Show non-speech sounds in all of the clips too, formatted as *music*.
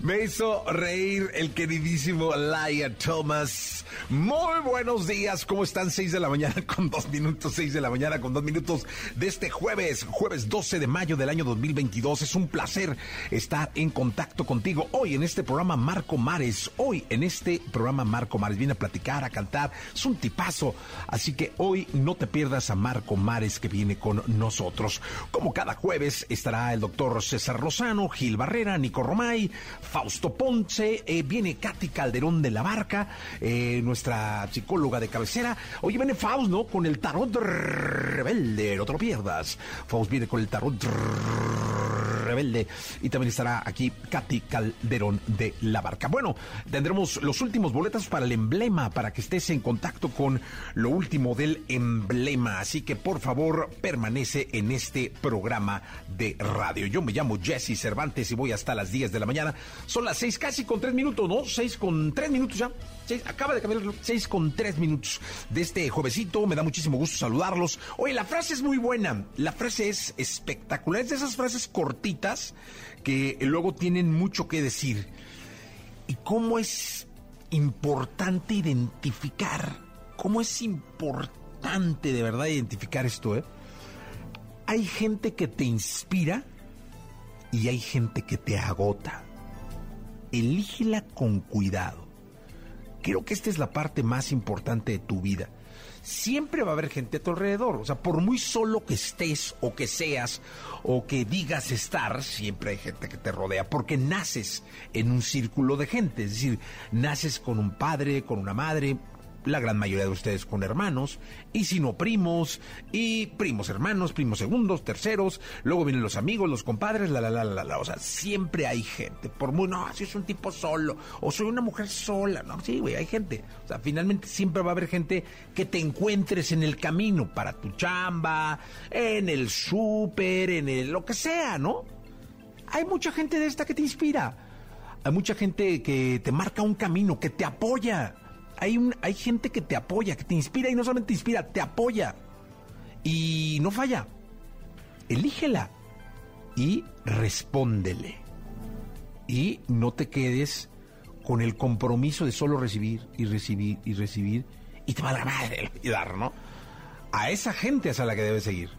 Me hizo reír el queridísimo Laia Thomas. Muy buenos días, ¿cómo están? Seis de la mañana con dos minutos, seis de la mañana con dos minutos de este jueves, jueves 12 de mayo del año 2022. Es un placer estar en contacto contigo hoy en este programa Marco Mares. Hoy en este programa Marco Mares viene a platicar, a cantar. Es un tipazo, así que hoy no te pierdas a Marco Mares que viene con nosotros. Como cada jueves estará el doctor César Lozano, Gil Barrera, Nico Romay, Fausto Ponce, eh, viene Katy Calderón de la Barca, eh, nuestra psicóloga de cabecera. Oye, viene Faust, ¿no? Con el tarot rebelde, no te lo pierdas. Faust viene con el tarot rebelde y también estará aquí Katy Calderón de la Barca. Bueno, tendremos los últimos boletos para el emblema, para que estés en contacto con lo último del emblema. Así que por favor, permanece en este programa de radio. Yo me llamo Jesse Cervantes y voy hasta las 10 de la mañana. Son las 6 casi con 3 minutos, ¿no? 6 con 3 minutos ya. Acaba de cambiar el 6 con 3 minutos de este juevesito. Me da muchísimo gusto saludarlos. Oye, la frase es muy buena. La frase es espectacular. Es de esas frases cortitas que luego tienen mucho que decir. Y cómo es importante identificar, cómo es importante de verdad identificar esto, ¿eh? Hay gente que te inspira y hay gente que te agota. Elígela con cuidado. Creo que esta es la parte más importante de tu vida. Siempre va a haber gente a tu alrededor. O sea, por muy solo que estés o que seas o que digas estar, siempre hay gente que te rodea porque naces en un círculo de gente. Es decir, naces con un padre, con una madre, la gran mayoría de ustedes con hermanos, y si no primos, y primos hermanos, primos segundos, terceros, luego vienen los amigos, los compadres, la, la, la, la, la, o sea, siempre hay gente, por muy, no, si es un tipo solo, o soy una mujer sola, no, sí, güey, hay gente, o sea, finalmente siempre va a haber gente que te encuentres en el camino para tu chamba, en el súper, en el, lo que sea, ¿no? Hay mucha gente de esta que te inspira, hay mucha gente que te marca un camino, que te apoya, hay, un, hay gente que te apoya, que te inspira y no solamente te inspira, te apoya. Y no falla. Elígela y respóndele. Y no te quedes con el compromiso de solo recibir y recibir y recibir y te va la madre y dar, ¿no? A esa gente es a la que debes seguir,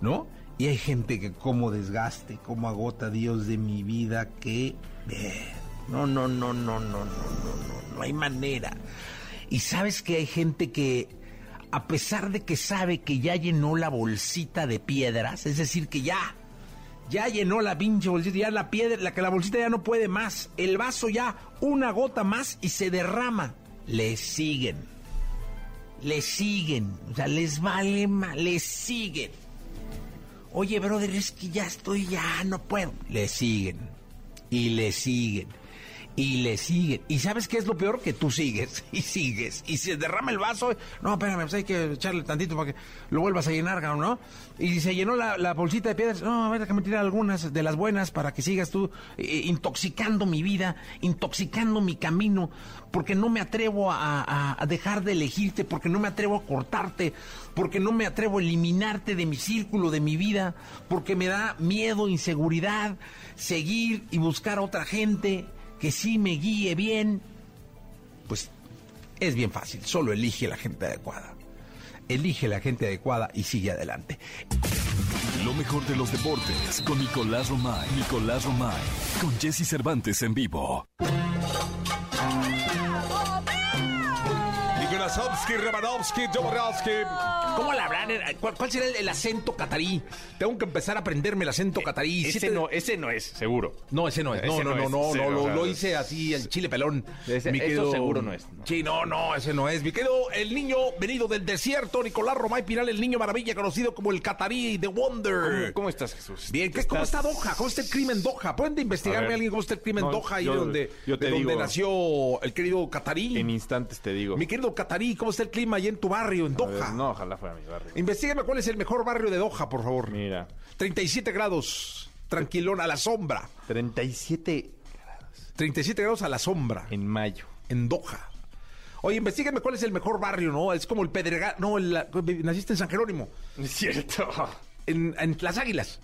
¿no? Y hay gente que como desgaste, como agota Dios de mi vida, que... No, no, no, no, no, no, no, no, no hay manera. Y sabes que hay gente que, a pesar de que sabe que ya llenó la bolsita de piedras, es decir, que ya, ya llenó la pinche bolsita, ya la piedra, la que la bolsita ya no puede más, el vaso ya una gota más y se derrama, le siguen, le siguen, o sea, les vale más, le siguen. Oye, brother, es que ya estoy, ya no puedo. Le siguen y le siguen y le siguen. ¿Y sabes qué es lo peor? Que tú sigues *laughs* y sigues. Y se derrama el vaso. No, espérame, pues hay que echarle tantito para que lo vuelvas a llenar, ¿no? Y se llenó la, bolsita de piedras. No, a ver, que me tirar algunas de las buenas para que sigas tú eh, intoxicando mi vida, intoxicando mi camino, porque no me atrevo a, a, a dejar de elegirte, porque no me atrevo a cortarte, porque no me atrevo a eliminarte de mi círculo, de mi vida, porque me da miedo, inseguridad, seguir y buscar a otra gente que sí me guíe bien, pues es bien fácil, solo elige la gente adecuada. Elige la gente adecuada y sigue adelante. Lo mejor de los deportes con Nicolás Romay. Nicolás Romay. Con Jesse Cervantes en vivo. Krasovsky, Romanovsky, Joborovsky. ¿Cómo la hablan? ¿Cuál, cuál será el, el acento catarí? Tengo que empezar a aprenderme el acento catarí. Ese no, ese no es, seguro. No, ese no es. No, Ese no, no no, es, no, lo, hice así, el chile pelón. Ese- Mi eso querido- seguro no es, no. Sí, no, no, ese no es. Mi querido, el niño venido del desierto, Nicolás Romay Pinal, el niño maravilla, conocido como el catarí de Wonder. ¿Cómo, cómo estás, Jesús? Bien, ¿qué, ¿cómo está ¿Estás- Doha? ¿Cómo está el crimen en Doha? ¿Pueden investigarme A ver. alguien cómo está el crimen Doha y yo- de donde, yo te de donde digo. nació el querido Catarí? En instantes te digo. Mi querido Catarí, ¿cómo está el clima ahí en tu barrio, en A ver, Doha? no, ojalá fuera mi barrio. Investígame cuál es el mejor barrio de Doha, por favor. Mira, 37 grados, tranquilón, a la sombra. 37 37 grados a la sombra, en mayo. en Doha. Oye, investígame cuál es el mejor barrio, ¿no? Es como el Pedregal. No, el- la- naciste en San Jerónimo, Es cierto. en, en Las Águilas.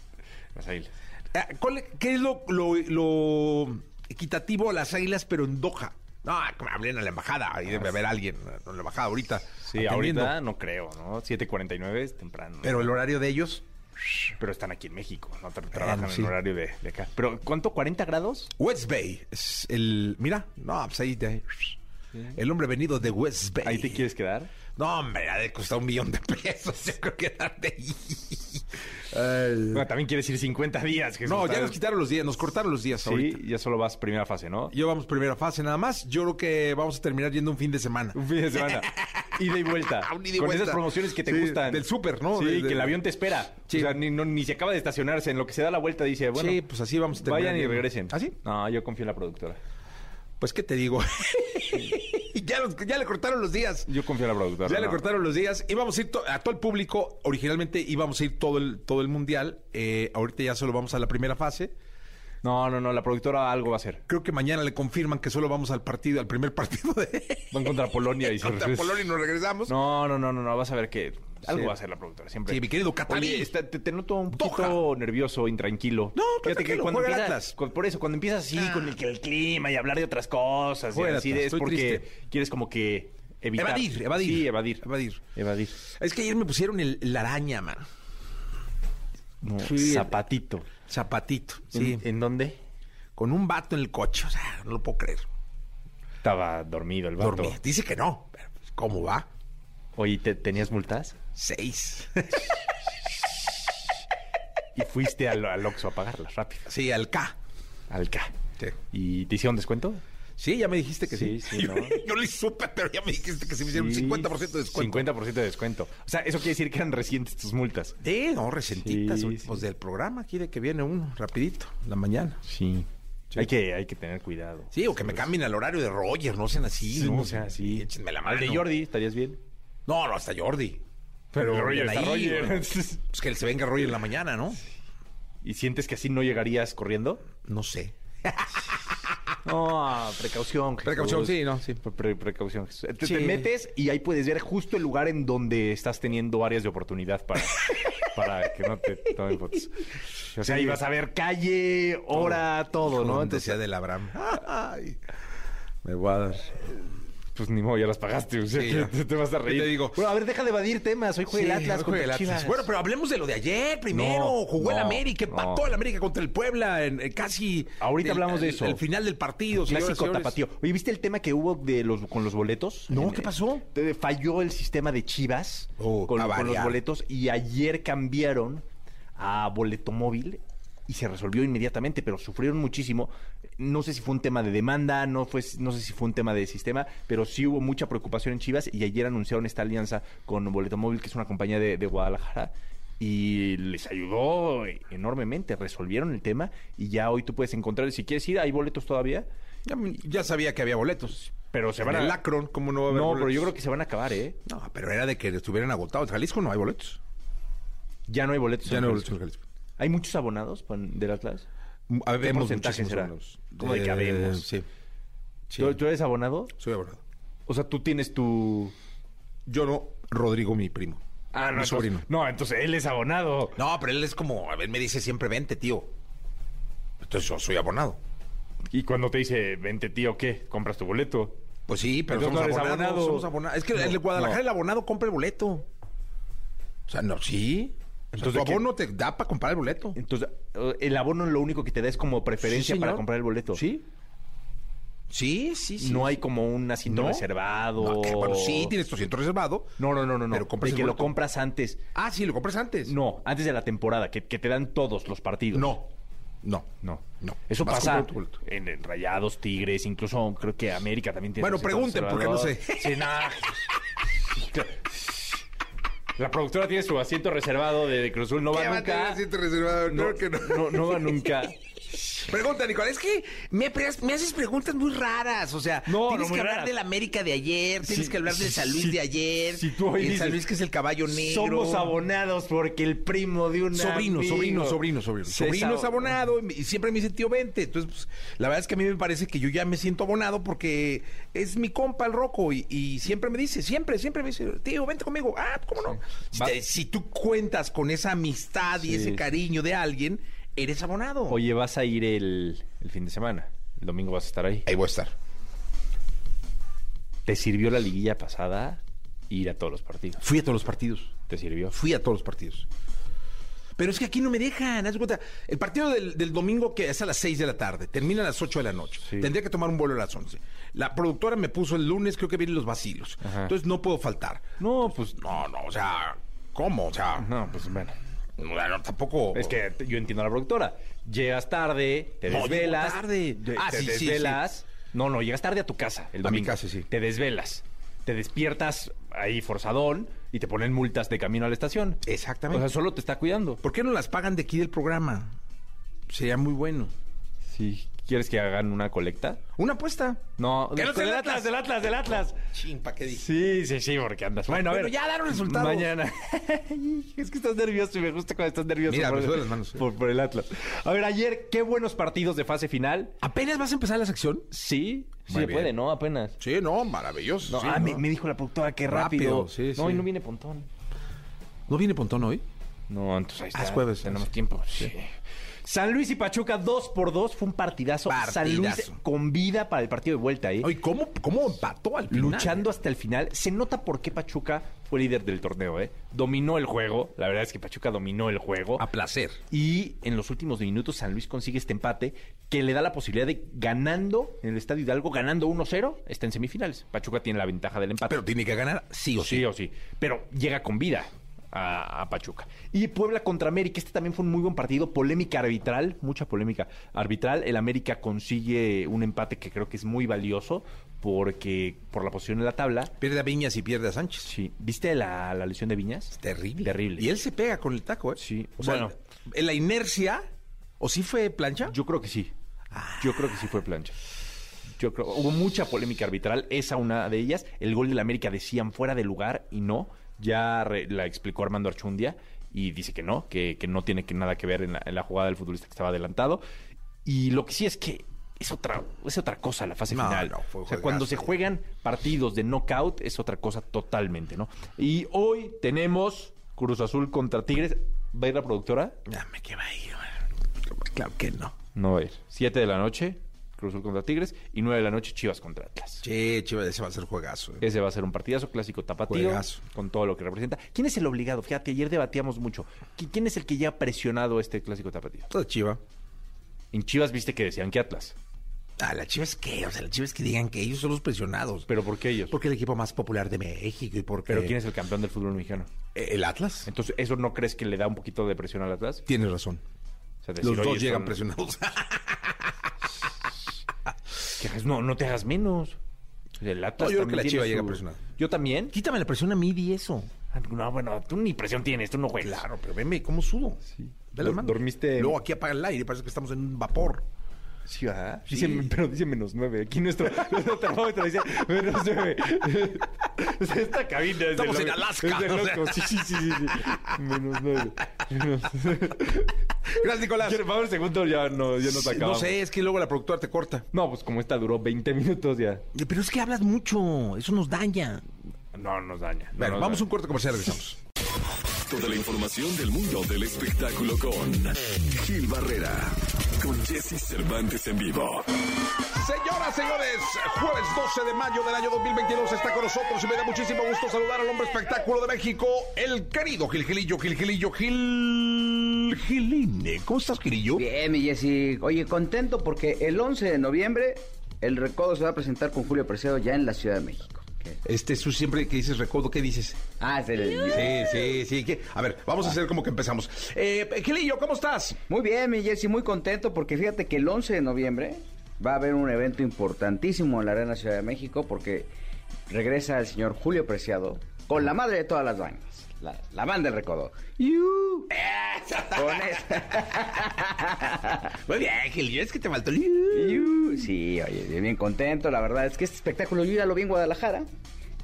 Las águilas. Ah, ¿cuál- ¿Qué es lo, lo- lo equitativo a las águilas, pero en Doha? No, hablen a la embajada. Ahí debe haber alguien en la embajada ahorita. Sí, atendiendo. ahorita no creo, ¿no? 7.49 es temprano. Pero el horario de ellos. Pero están aquí en México, no Tra- trabajan sí. en horario de, de acá. ¿Pero cuánto? ¿40 grados? West Bay. Es el. Mira, no, pues ahí. de- el hombre venido de West Bay. ¿Ahí te quieres quedar? No, hombre, ha de costar un millón de pesos. *laughs* Yo creo que darte ahí. Bueno, también quieres ir 50 días, Jesús. no, ya nos quitaron los días, nos cortaron los días ahorita. Sí, ya solo vas primera fase, ¿no? Yo vamos primera fase nada más. Yo creo que vamos a terminar yendo un fin de semana. Un fin de semana. *laughs* ida y vuelta. *laughs* Un ida y Con esas promociones que te Sí, gustan. del súper, ¿no? Sí, De- de- que el avión te espera. Sí. O sea, ni, no- ni se acaba de estacionarse. En lo que se da la vuelta dice, bueno, sí, pues así vamos a terminar. vayan y regresen. ¿Ah, sí? No, yo confío en la productora. Pues, ¿qué te digo? *laughs* ya, los- ya le cortaron los días. Yo confío en la productora. Ya le cortaron los días. Íbamos a ir to- a todo el público. Originalmente íbamos a ir todo el, todo el mundial. Eh, ahorita ya solo vamos a la primera fase. No, no, no, la productora algo va a hacer. Creo que mañana le confirman que solo vamos al partido, al primer partido de Van contra Polonia y *laughs* se contra Polonia y nos regresamos. No, no, no, no, no, vas a ver que algo Sí. va a hacer la productora, siempre. Sí, mi querido Catarí. Oye, está- te, te noto un poquito nervioso, intranquilo. No, pero Fíjate que tranquilo, cuando empiezas, por eso, cuando empiezas así Ah. con el, clima y hablar de otras cosas, y así es porque triste. quieres como que evitar. Evadir, evadir. Sí, evadir. Evadir. Evadir. Es que ayer me pusieron el, la araña, man. No, Sí. zapatito. Zapatito. Sí. ¿En, en dónde? Con un vato en el coche. O sea, no lo puedo creer. Estaba dormido el vato. Dormí. Dice que no. Pero, pues, ¿Cómo va? Oye, ¿te- ¿tenías multas? Seis. *laughs* Y fuiste al, al Oxxo a pagarlas rápido. sí, al K. Al K. Sí. ¿Y te hicieron descuento? Sí, ya me dijiste que sí. Sí, sí, ¿no? *laughs* yo le supe, pero ya me dijiste que se me hicieron Sí, 50% de descuento. 50% de descuento. O sea, eso quiere decir que eran recientes tus multas. Sí, no, sí. Pues del programa aquí de que viene uno, rapidito, la mañana. Sí. Hay, que, hay que tener cuidado. Sí, o que me cambien al horario de Roger, no sean así, Sí, ¿no? no sea así. Échenme la mano. Al de Jordi, ¿estarías bien? No, no, hasta Jordi. Pero Roger bien está ahí, Roger. bueno. *laughs* Pues que se venga Roger en la mañana, ¿no? ¿Y sientes que así no llegarías corriendo? No sé. *laughs* No, precaución. Jesús. Precaución, sí, no, sí. Pre- pre- precaución. Jesús. Te, Sí. te metes y ahí puedes ver justo el lugar en donde estás teniendo áreas de oportunidad para, *laughs* para que no te tomen fotos. O sea, ahí vas a ver calle, hora, todo, ¿no? Entonces, Entonces, sea del Abraham. Ay, me voy a dar. Pues ni modo, ya las pagaste. O sea, Sí, que ya. te, te vas a reír. ¿Qué te digo? Bueno, a ver, deja de evadir temas. Hoy juega el Atlas contra el Atlas. Bueno, pero hablemos de lo de ayer primero. No, Jugó el no, América, no. empató el América contra el Puebla en, en casi. Ahorita el- hablamos de el- eso. El final del partido, y Clásico señores. tapatío. Oye, ¿viste el tema que hubo de los con los boletos? No, En- ¿qué pasó? eh, Falló el sistema de Chivas Oh, con, los boletos y ayer cambiaron a boleto móvil y se resolvió inmediatamente, pero sufrieron muchísimo. No sé si fue un tema de demanda, no fue, no sé si fue un tema de sistema, pero sí hubo mucha preocupación en Chivas y ayer anunciaron esta alianza con Boleto Móvil, que es una compañía de, de Guadalajara. Y les ayudó enormemente, resolvieron el tema y ya hoy tú puedes encontrar, si quieres ir, hay boletos todavía, Ya, ya sabía que había boletos. pero se En van a... el Akron, ¿cómo no va a haber No, boletos? pero yo creo que se van a acabar, ¿eh? No, pero era de que estuvieran agotados. En Jalisco no hay boletos. Ya no hay boletos. Ya en no hay boletos en Jalisco. ¿Hay muchos abonados pon- del Atlas? Habemos porcentaje será? ¿Cómo de que habemos? Sí. Sí. ¿Tú, tú eres abonado? Soy abonado. O sea, tú tienes tu... Yo no, Rodrigo, mi primo. Ah, mi sobrino. No, entonces él es abonado. No, pero él es como, a ver, me dice siempre, vente, tío. Entonces yo soy abonado. Y cuando te dice, vente tío, ¿qué? ¿Compras tu boleto? Pues sí, pero somos no abonados, abonado. somos abonados. Es que No, el Guadalajara no. el abonado compra el boleto. O sea, no, sí. Entonces, Entonces, tu abono te da para comprar el boleto. Entonces, eh, el abono lo único que te da es como preferencia Sí, para comprar el boleto. Sí. Sí, sí, sí. No hay como un asiento ¿No? reservado. No, que, bueno, sí, tienes tu asiento reservado. No, no, no, no. Pero compras de que lo compras antes. Ah, sí, lo compras antes. No, antes de la temporada, que, que te dan todos los partidos. No. No. No. No. Eso Vas pasa en, en Rayados, Tigres, incluso creo que América también tiene. Bueno, pregunten, porque no sé. Sí, nah. *laughs* La productora tiene su asiento reservado de, de Cruz Azul, no va ¿Qué va a tener nunca. asiento reservado? No, Creo que no. no, no va nunca. *laughs* Pregunta, Nicolás, es que me, me haces preguntas muy raras. O sea, No, tienes no, que hablar raras. del América de ayer, tienes Sí, que hablar del San Luis sí, de ayer. si tú hoy y el San dices, Luis que es el caballo negro. Somos abonados porque el primo de un Sobrino, amigo sobrino, sobrino, sobrino. Sobrino es abonado y siempre me dice tío, vente. Entonces, pues, la verdad es que a mí me parece que yo ya me siento abonado porque es mi compa el Roco y, y siempre me dice, siempre, siempre me dice, tío, vente conmigo. Ah, ¿cómo no? Si, Va- te- si tú cuentas con esa amistad y Sí. ese cariño de alguien, eres abonado. Oye, vas a ir el, el fin de semana. El domingo vas a estar ahí. Ahí voy a estar. ¿Te sirvió la liguilla pasada ir a todos los partidos? Fui a todos los partidos. ¿Te sirvió? Fui a todos los partidos. Pero es que aquí no me dejan, haz de cuenta. El partido del, del domingo que es a las 6 de la tarde, termina a las 8 de la noche. Sí. Tendría que tomar un vuelo a las 11. La productora me puso el lunes, creo que vienen los vacilos. Ajá. Entonces no puedo faltar. No, pues No, no, o sea, ¿cómo? O sea, No, pues bueno. No, no, tampoco. Es que yo entiendo a la productora. Llegas tarde, te No, desvelas. tarde. Ah, te sí, sí, desvelas. No, no, llegas tarde a tu casa el A mi casa, sí. Te desvelas. Te despiertas ahí forzadón y te ponen multas de camino a la estación. Exactamente. O sea, solo te está cuidando. ¿Por qué no las pagan de aquí del programa? Sería muy bueno. Si quieres que hagan una colecta. Una apuesta. No, Que no sea del el Atlas, Atlas. del Atlas, del Atlas. Chin, ¿para qué dije? Sí, sí, sí, porque andas. Bueno, a Bueno, ver. ya daron resultados. Mañana. *laughs* es que estás nervioso y me gusta cuando estás nervioso. Mira, por, me las manos. Por, por el Atlas. A ver, ayer, qué buenos partidos de fase final. ¿Apenas vas a empezar la sección? Sí, sí Muy se bien. puede, ¿no? Apenas. Sí, no, maravilloso. No, sí, ah, ¿no? Me, me dijo la productora que Rápido, rápido. sí, no, sí. y no viene Pontón. ¿No viene Pontón hoy? No, entonces ahí Ah, está. es jueves. Tenemos tiempo. Sí. San Luis y Pachuca, dos por dos, fue un partidazo. San Luis Partidazo. con vida para el partido de vuelta ahí. Oye, ¿cómo, cómo empató al final? luchando hasta el final. Se nota por qué Pachuca fue líder del torneo, ¿eh? Dominó el juego. La verdad es que Pachuca dominó el juego. A placer. Y en los últimos minutos San Luis consigue este empate que le da la posibilidad de ganando en el Estadio Hidalgo, ganando 1-0, está en semifinales. Pachuca tiene la ventaja del empate. Pero tiene que ganar sí o sí. sí o sí. Pero llega con vida a, a Pachuca. Y Puebla contra América. Este también fue un muy buen partido. Polémica arbitral, mucha polémica arbitral. El América consigue un empate que creo que es muy valioso porque por la posición en la tabla. Pierde a Viñas y pierde a Sánchez. Sí. ¿Viste la, la lesión de Viñas? Terrible. Terrible. Y él se pega con el taco, ¿eh? Sí. O sea, Bueno. en la inercia, ¿o sí fue plancha? Yo creo que sí. Yo creo que sí fue plancha. Yo creo, hubo mucha polémica arbitral, esa una de ellas. El gol de la América decían fuera de lugar y no. Ya re- la explicó Armando Archundia y dice que no, que, que no tiene que nada que ver en la, en la jugada del futbolista que estaba adelantado. Y lo que sí es que es otra, es otra cosa la fase No, final. no, fue o sea, cuando se juegan partidos de knockout es otra cosa totalmente, ¿no? Y hoy tenemos Cruz Azul contra Tigres. ¿Va a ir la productora? Ya me queda ahí. Claro que no. No va a ir. 7 de la noche, Cruz Azul contra Tigres. Y 9 de la noche, Chivas contra Atlas. Che, Chivas, ese va a ser juegazo. ¿eh? Ese va a ser un partidazo clásico tapatío. Juegazo. Con todo lo que representa. ¿Quién es el obligado? Fíjate, ayer debatíamos mucho. ¿Qui- ¿Quién es el que ya ha presionado este clásico tapatío? Todo Chiva. En Chivas viste que decían que Atlas. Ah, la Chivas qué? O sea, la Chivas que digan que ellos son los presionados. ¿Pero por qué ellos? Porque el equipo más popular de México y porque... ¿Pero quién es el campeón del fútbol mexicano? Eh, ¿El Atlas? Entonces, ¿eso no crees que le da un poquito de presión al Atlas? Tienes razón. O sea, decir, Los "Oye, dos llegan son- presionados. *laughs* que no, no te hagas menos. El Atlas No, yo creo que también la Chiva su- llega presionada. Yo también. Quítame la presión a mí y eso. No, bueno, tú ni presión tienes, tú no juegas. Claro, pero veme cómo sudo. Sí. Las manos. dormiste- Luego aquí apaga el aire, parece que estamos en un vapor. Sí, ¿verdad? Sí. Dice, pero dice menos nueve. Aquí nuestro, *laughs* nuestro termómetro dice menos nueve. *laughs* Esta cabina es de Estamos en loco. Alaska, Es de o sea. loco. Sí, sí, sí, sí, sí. Menos nueve. Menos- Gracias, Nicolás. ¿Quieres- Vamos al segundo, ya no, ya No acabamos. sé, es que luego la productora te corta. No, pues como esta duró 20 minutos ya. Pero es que hablas mucho, eso nos daña. No, nos daña. no Bueno, nos vamos a un corte comercial, regresamos. Toda la información del mundo del espectáculo con Gil Barrera, con Jesse Cervantes en vivo. Señoras, señores, jueves 12 de mayo del año 2022 está con nosotros y me da muchísimo gusto saludar al hombre espectáculo de México, el querido Gil Gilillo, Gil Gilillo, Gil Giline. ¿Cómo estás, Gilillo? Bien, mi Jessy. Oye, contento porque el 11 de noviembre El Recodo se va a presentar con Julio Preciado ya en la Ciudad de México. Este, tú siempre que dices recodo, ¿qué dices? Ah, es el... Sí, sí, sí. ¿qué? A ver, vamos a hacer como que empezamos. Eh, Gilillo, ¿cómo estás? Muy bien, mi Jessy, muy contento porque fíjate que el 11 de noviembre va a haber un evento importantísimo en la Arena Ciudad de México porque regresa el señor Julio Preciado con la madre de todas las bandas, la, la banda del Recodo. ¡Yu! Con esa- Muy bien, Gilillo, es que te faltó el... ¡Yu! Sí, oye, bien, bien contento, la verdad es que este espectáculo yo ya lo vi en Guadalajara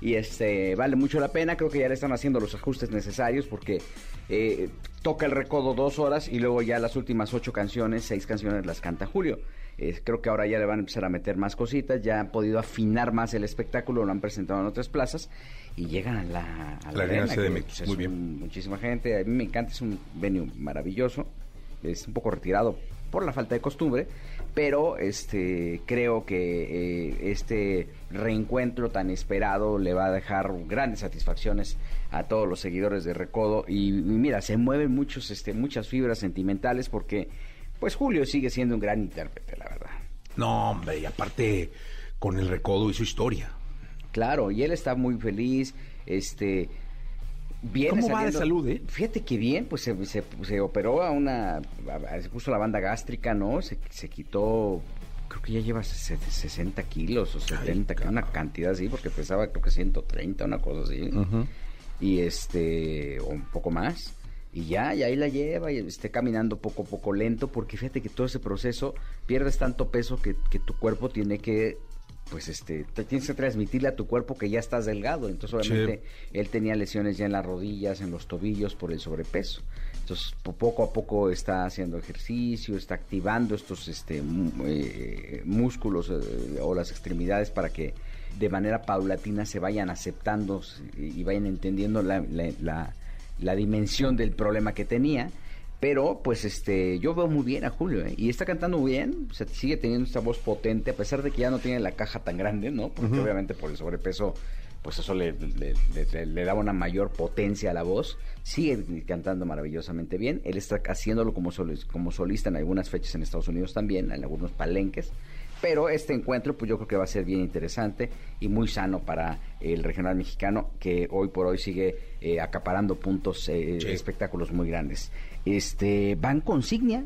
y este vale mucho la pena, creo que ya le están haciendo los ajustes necesarios porque eh, toca el recodo dos horas y luego ya las últimas ocho canciones, seis canciones las canta Julio. Eh, creo que ahora ya le van a empezar a meter más cositas, ya han podido afinar más el espectáculo, lo han presentado en otras plazas y llegan a la, a La Arena que, México, pues, es muy bien. un- muchísima gente, a mí me encanta, es un venue maravilloso, es un poco retirado por la falta de costumbre, pero este creo que eh, este reencuentro tan esperado le va a dejar grandes satisfacciones a todos los seguidores de Recodo y, y mira, se mueven muchos este muchas fibras sentimentales porque pues Julio sigue siendo un gran intérprete, la verdad. No, hombre, y aparte con el recodo y su historia. Claro, y él está muy feliz, este... Viene ¿Cómo va de salud, eh? Fíjate que bien, pues se, se- se operó a una... a- se puso la banda gástrica, ¿no? Se, se quitó... Creo que ya lleva se- 60 kilos o 70, que una cantidad así, porque pesaba creo que 130, una cosa así. Y este... o un poco más. Y ya, y ahí la lleva y esté caminando poco a poco lento, porque fíjate que todo ese proceso pierdes tanto peso que, que tu cuerpo tiene que pues este, te tienes que transmitirle a tu cuerpo que ya estás delgado. Entonces, obviamente, él tenía lesiones ya en las rodillas, en los tobillos por el sobrepeso. Entonces, po- poco a poco está haciendo ejercicio, está activando estos este, eh, músculos eh, o las extremidades para que de manera paulatina se vayan aceptando y vayan entendiendo la, la- la- la dimensión del problema que tenía. Pero, pues, este, yo veo muy bien a Julio, ¿eh? Y está cantando bien, o sea, sigue teniendo esta voz potente, a pesar de que ya no tiene la caja tan grande, ¿no? Porque obviamente por el sobrepeso, pues eso le, le, le- le daba una mayor potencia a la voz. Sigue cantando maravillosamente bien. Él está haciéndolo como, solis- como solista en algunas fechas en Estados Unidos también, en algunos palenques. Pero este encuentro, pues yo creo que va a ser bien interesante y muy sano para el regional mexicano, que hoy por hoy sigue eh, acaparando puntos, eh, Sí. espectáculos muy grandes. Este, van con Signia,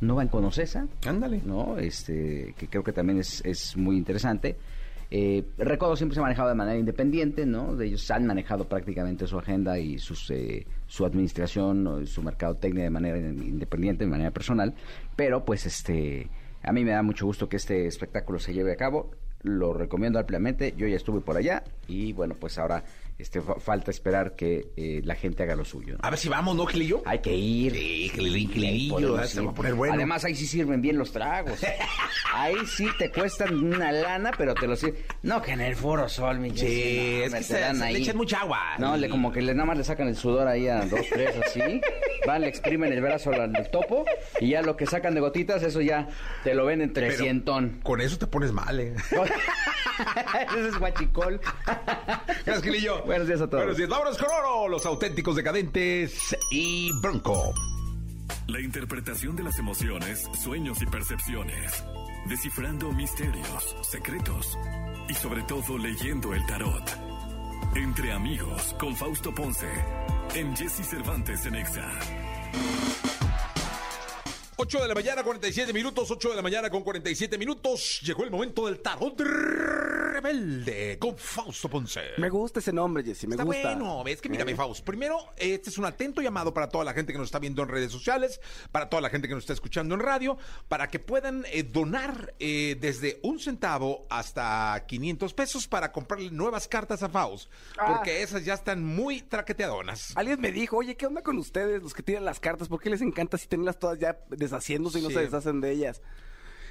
no van con Ocesa, Ándale. ¿no? Este, que creo que también es, es muy interesante. Eh, Recodo siempre se ha manejado de manera independiente, ¿no? De ellos han manejado prácticamente su agenda y sus, eh, su administración, su mercadotecnia de manera independiente, de manera personal. Pero, pues, este, a mí me da mucho gusto que este espectáculo se lleve a cabo. Lo recomiendo ampliamente. Yo ya estuve por allá y, bueno, pues ahora este, fa- falta esperar que eh, la gente haga lo suyo. ¿no? A ver si vamos, ¿no, Gilillo? Hay que ir. Sí, Gilillo, se va a poner bueno. Además, ahí sí sirven bien los tragos. *laughs* Ahí sí te cuestan una lana, pero te los sirven. No, que en el Foro Sol, mi Sí, Jessy, no, es que se- se le echan mucha agua. No, le, como que le, nada más le sacan el sudor ahí a dos, tres, así. Van, le exprimen el brazo al, al topo y ya lo que sacan de gotitas, eso ya te lo ven en Pero trescientón. Con eso te pones mal, ¿eh? *laughs* Ese es guachicol. *laughs* Gracias, Gilillo. Buenos días a todos. Buenos días. Vámonos con oro, los auténticos decadentes y Bronco. La interpretación de las emociones, sueños y percepciones. Descifrando misterios, secretos y sobre todo leyendo el tarot. Entre amigos con Fausto Ponce. En Jesse Cervantes en Exa. 8 de la mañana, 47 minutos. 8 de la mañana con 47 minutos. Llegó el momento del tarot rebelde con Fausto Ponce. Me gusta ese nombre, Jessy, me Está gusta. bueno, es que mírame, ¿Eh? Faust. Primero, este es un atento llamado para toda la gente que nos está viendo en redes sociales, para toda la gente que nos está escuchando en radio, para que puedan eh, donar eh, desde un centavo hasta 500 pesos para comprarle nuevas cartas a Faust, Ah. porque esas ya están muy traqueteadonas. Alguien me dijo, oye, ¿qué onda con ustedes, los que tiran las cartas? ¿Por qué les encanta así tenerlas todas ya deshaciéndose y no Sí. se deshacen de ellas?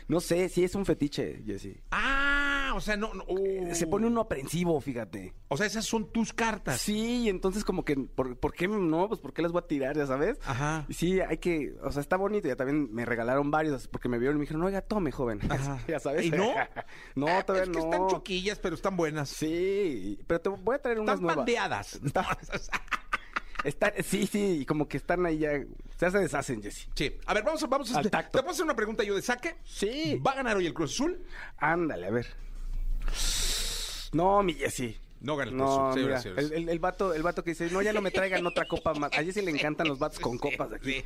No sé, sí es un fetiche, Jessy. Ah, o sea, no. no, uh. Se pone uno aprensivo, fíjate. O sea, esas son tus cartas. Sí, y entonces como que, ¿por, por qué no? Pues ¿por qué las voy a tirar, ya sabes? Ajá. Sí, hay que, o sea, está bonito. Ya también me regalaron varios porque me vieron y me dijeron, oiga, tome, joven. *laughs* Ajá. ya sabes. ¿Y no? *laughs* no, Ah, todavía es que no. están choquillas, pero están buenas. Sí, pero te voy a traer unas Están nuevas. pandeadas. *laughs* Está- sí, sí, como que están ahí ya. Ya se deshacen, Jessy. Sí. A ver, vamos a... Vamos Al tacto. ¿Te puedo hacer una pregunta yo de saque? Sí. ¿Va a ganar hoy el Cruz Azul? Ándale, a ver. No, mi Jessy. No gana el Cruz Azul, señores. el, el- el vato, el vato que dice, no, ya no me traigan otra copa más. A Jessy le *laughs* encantan los vatos con copas de aquí. Sí.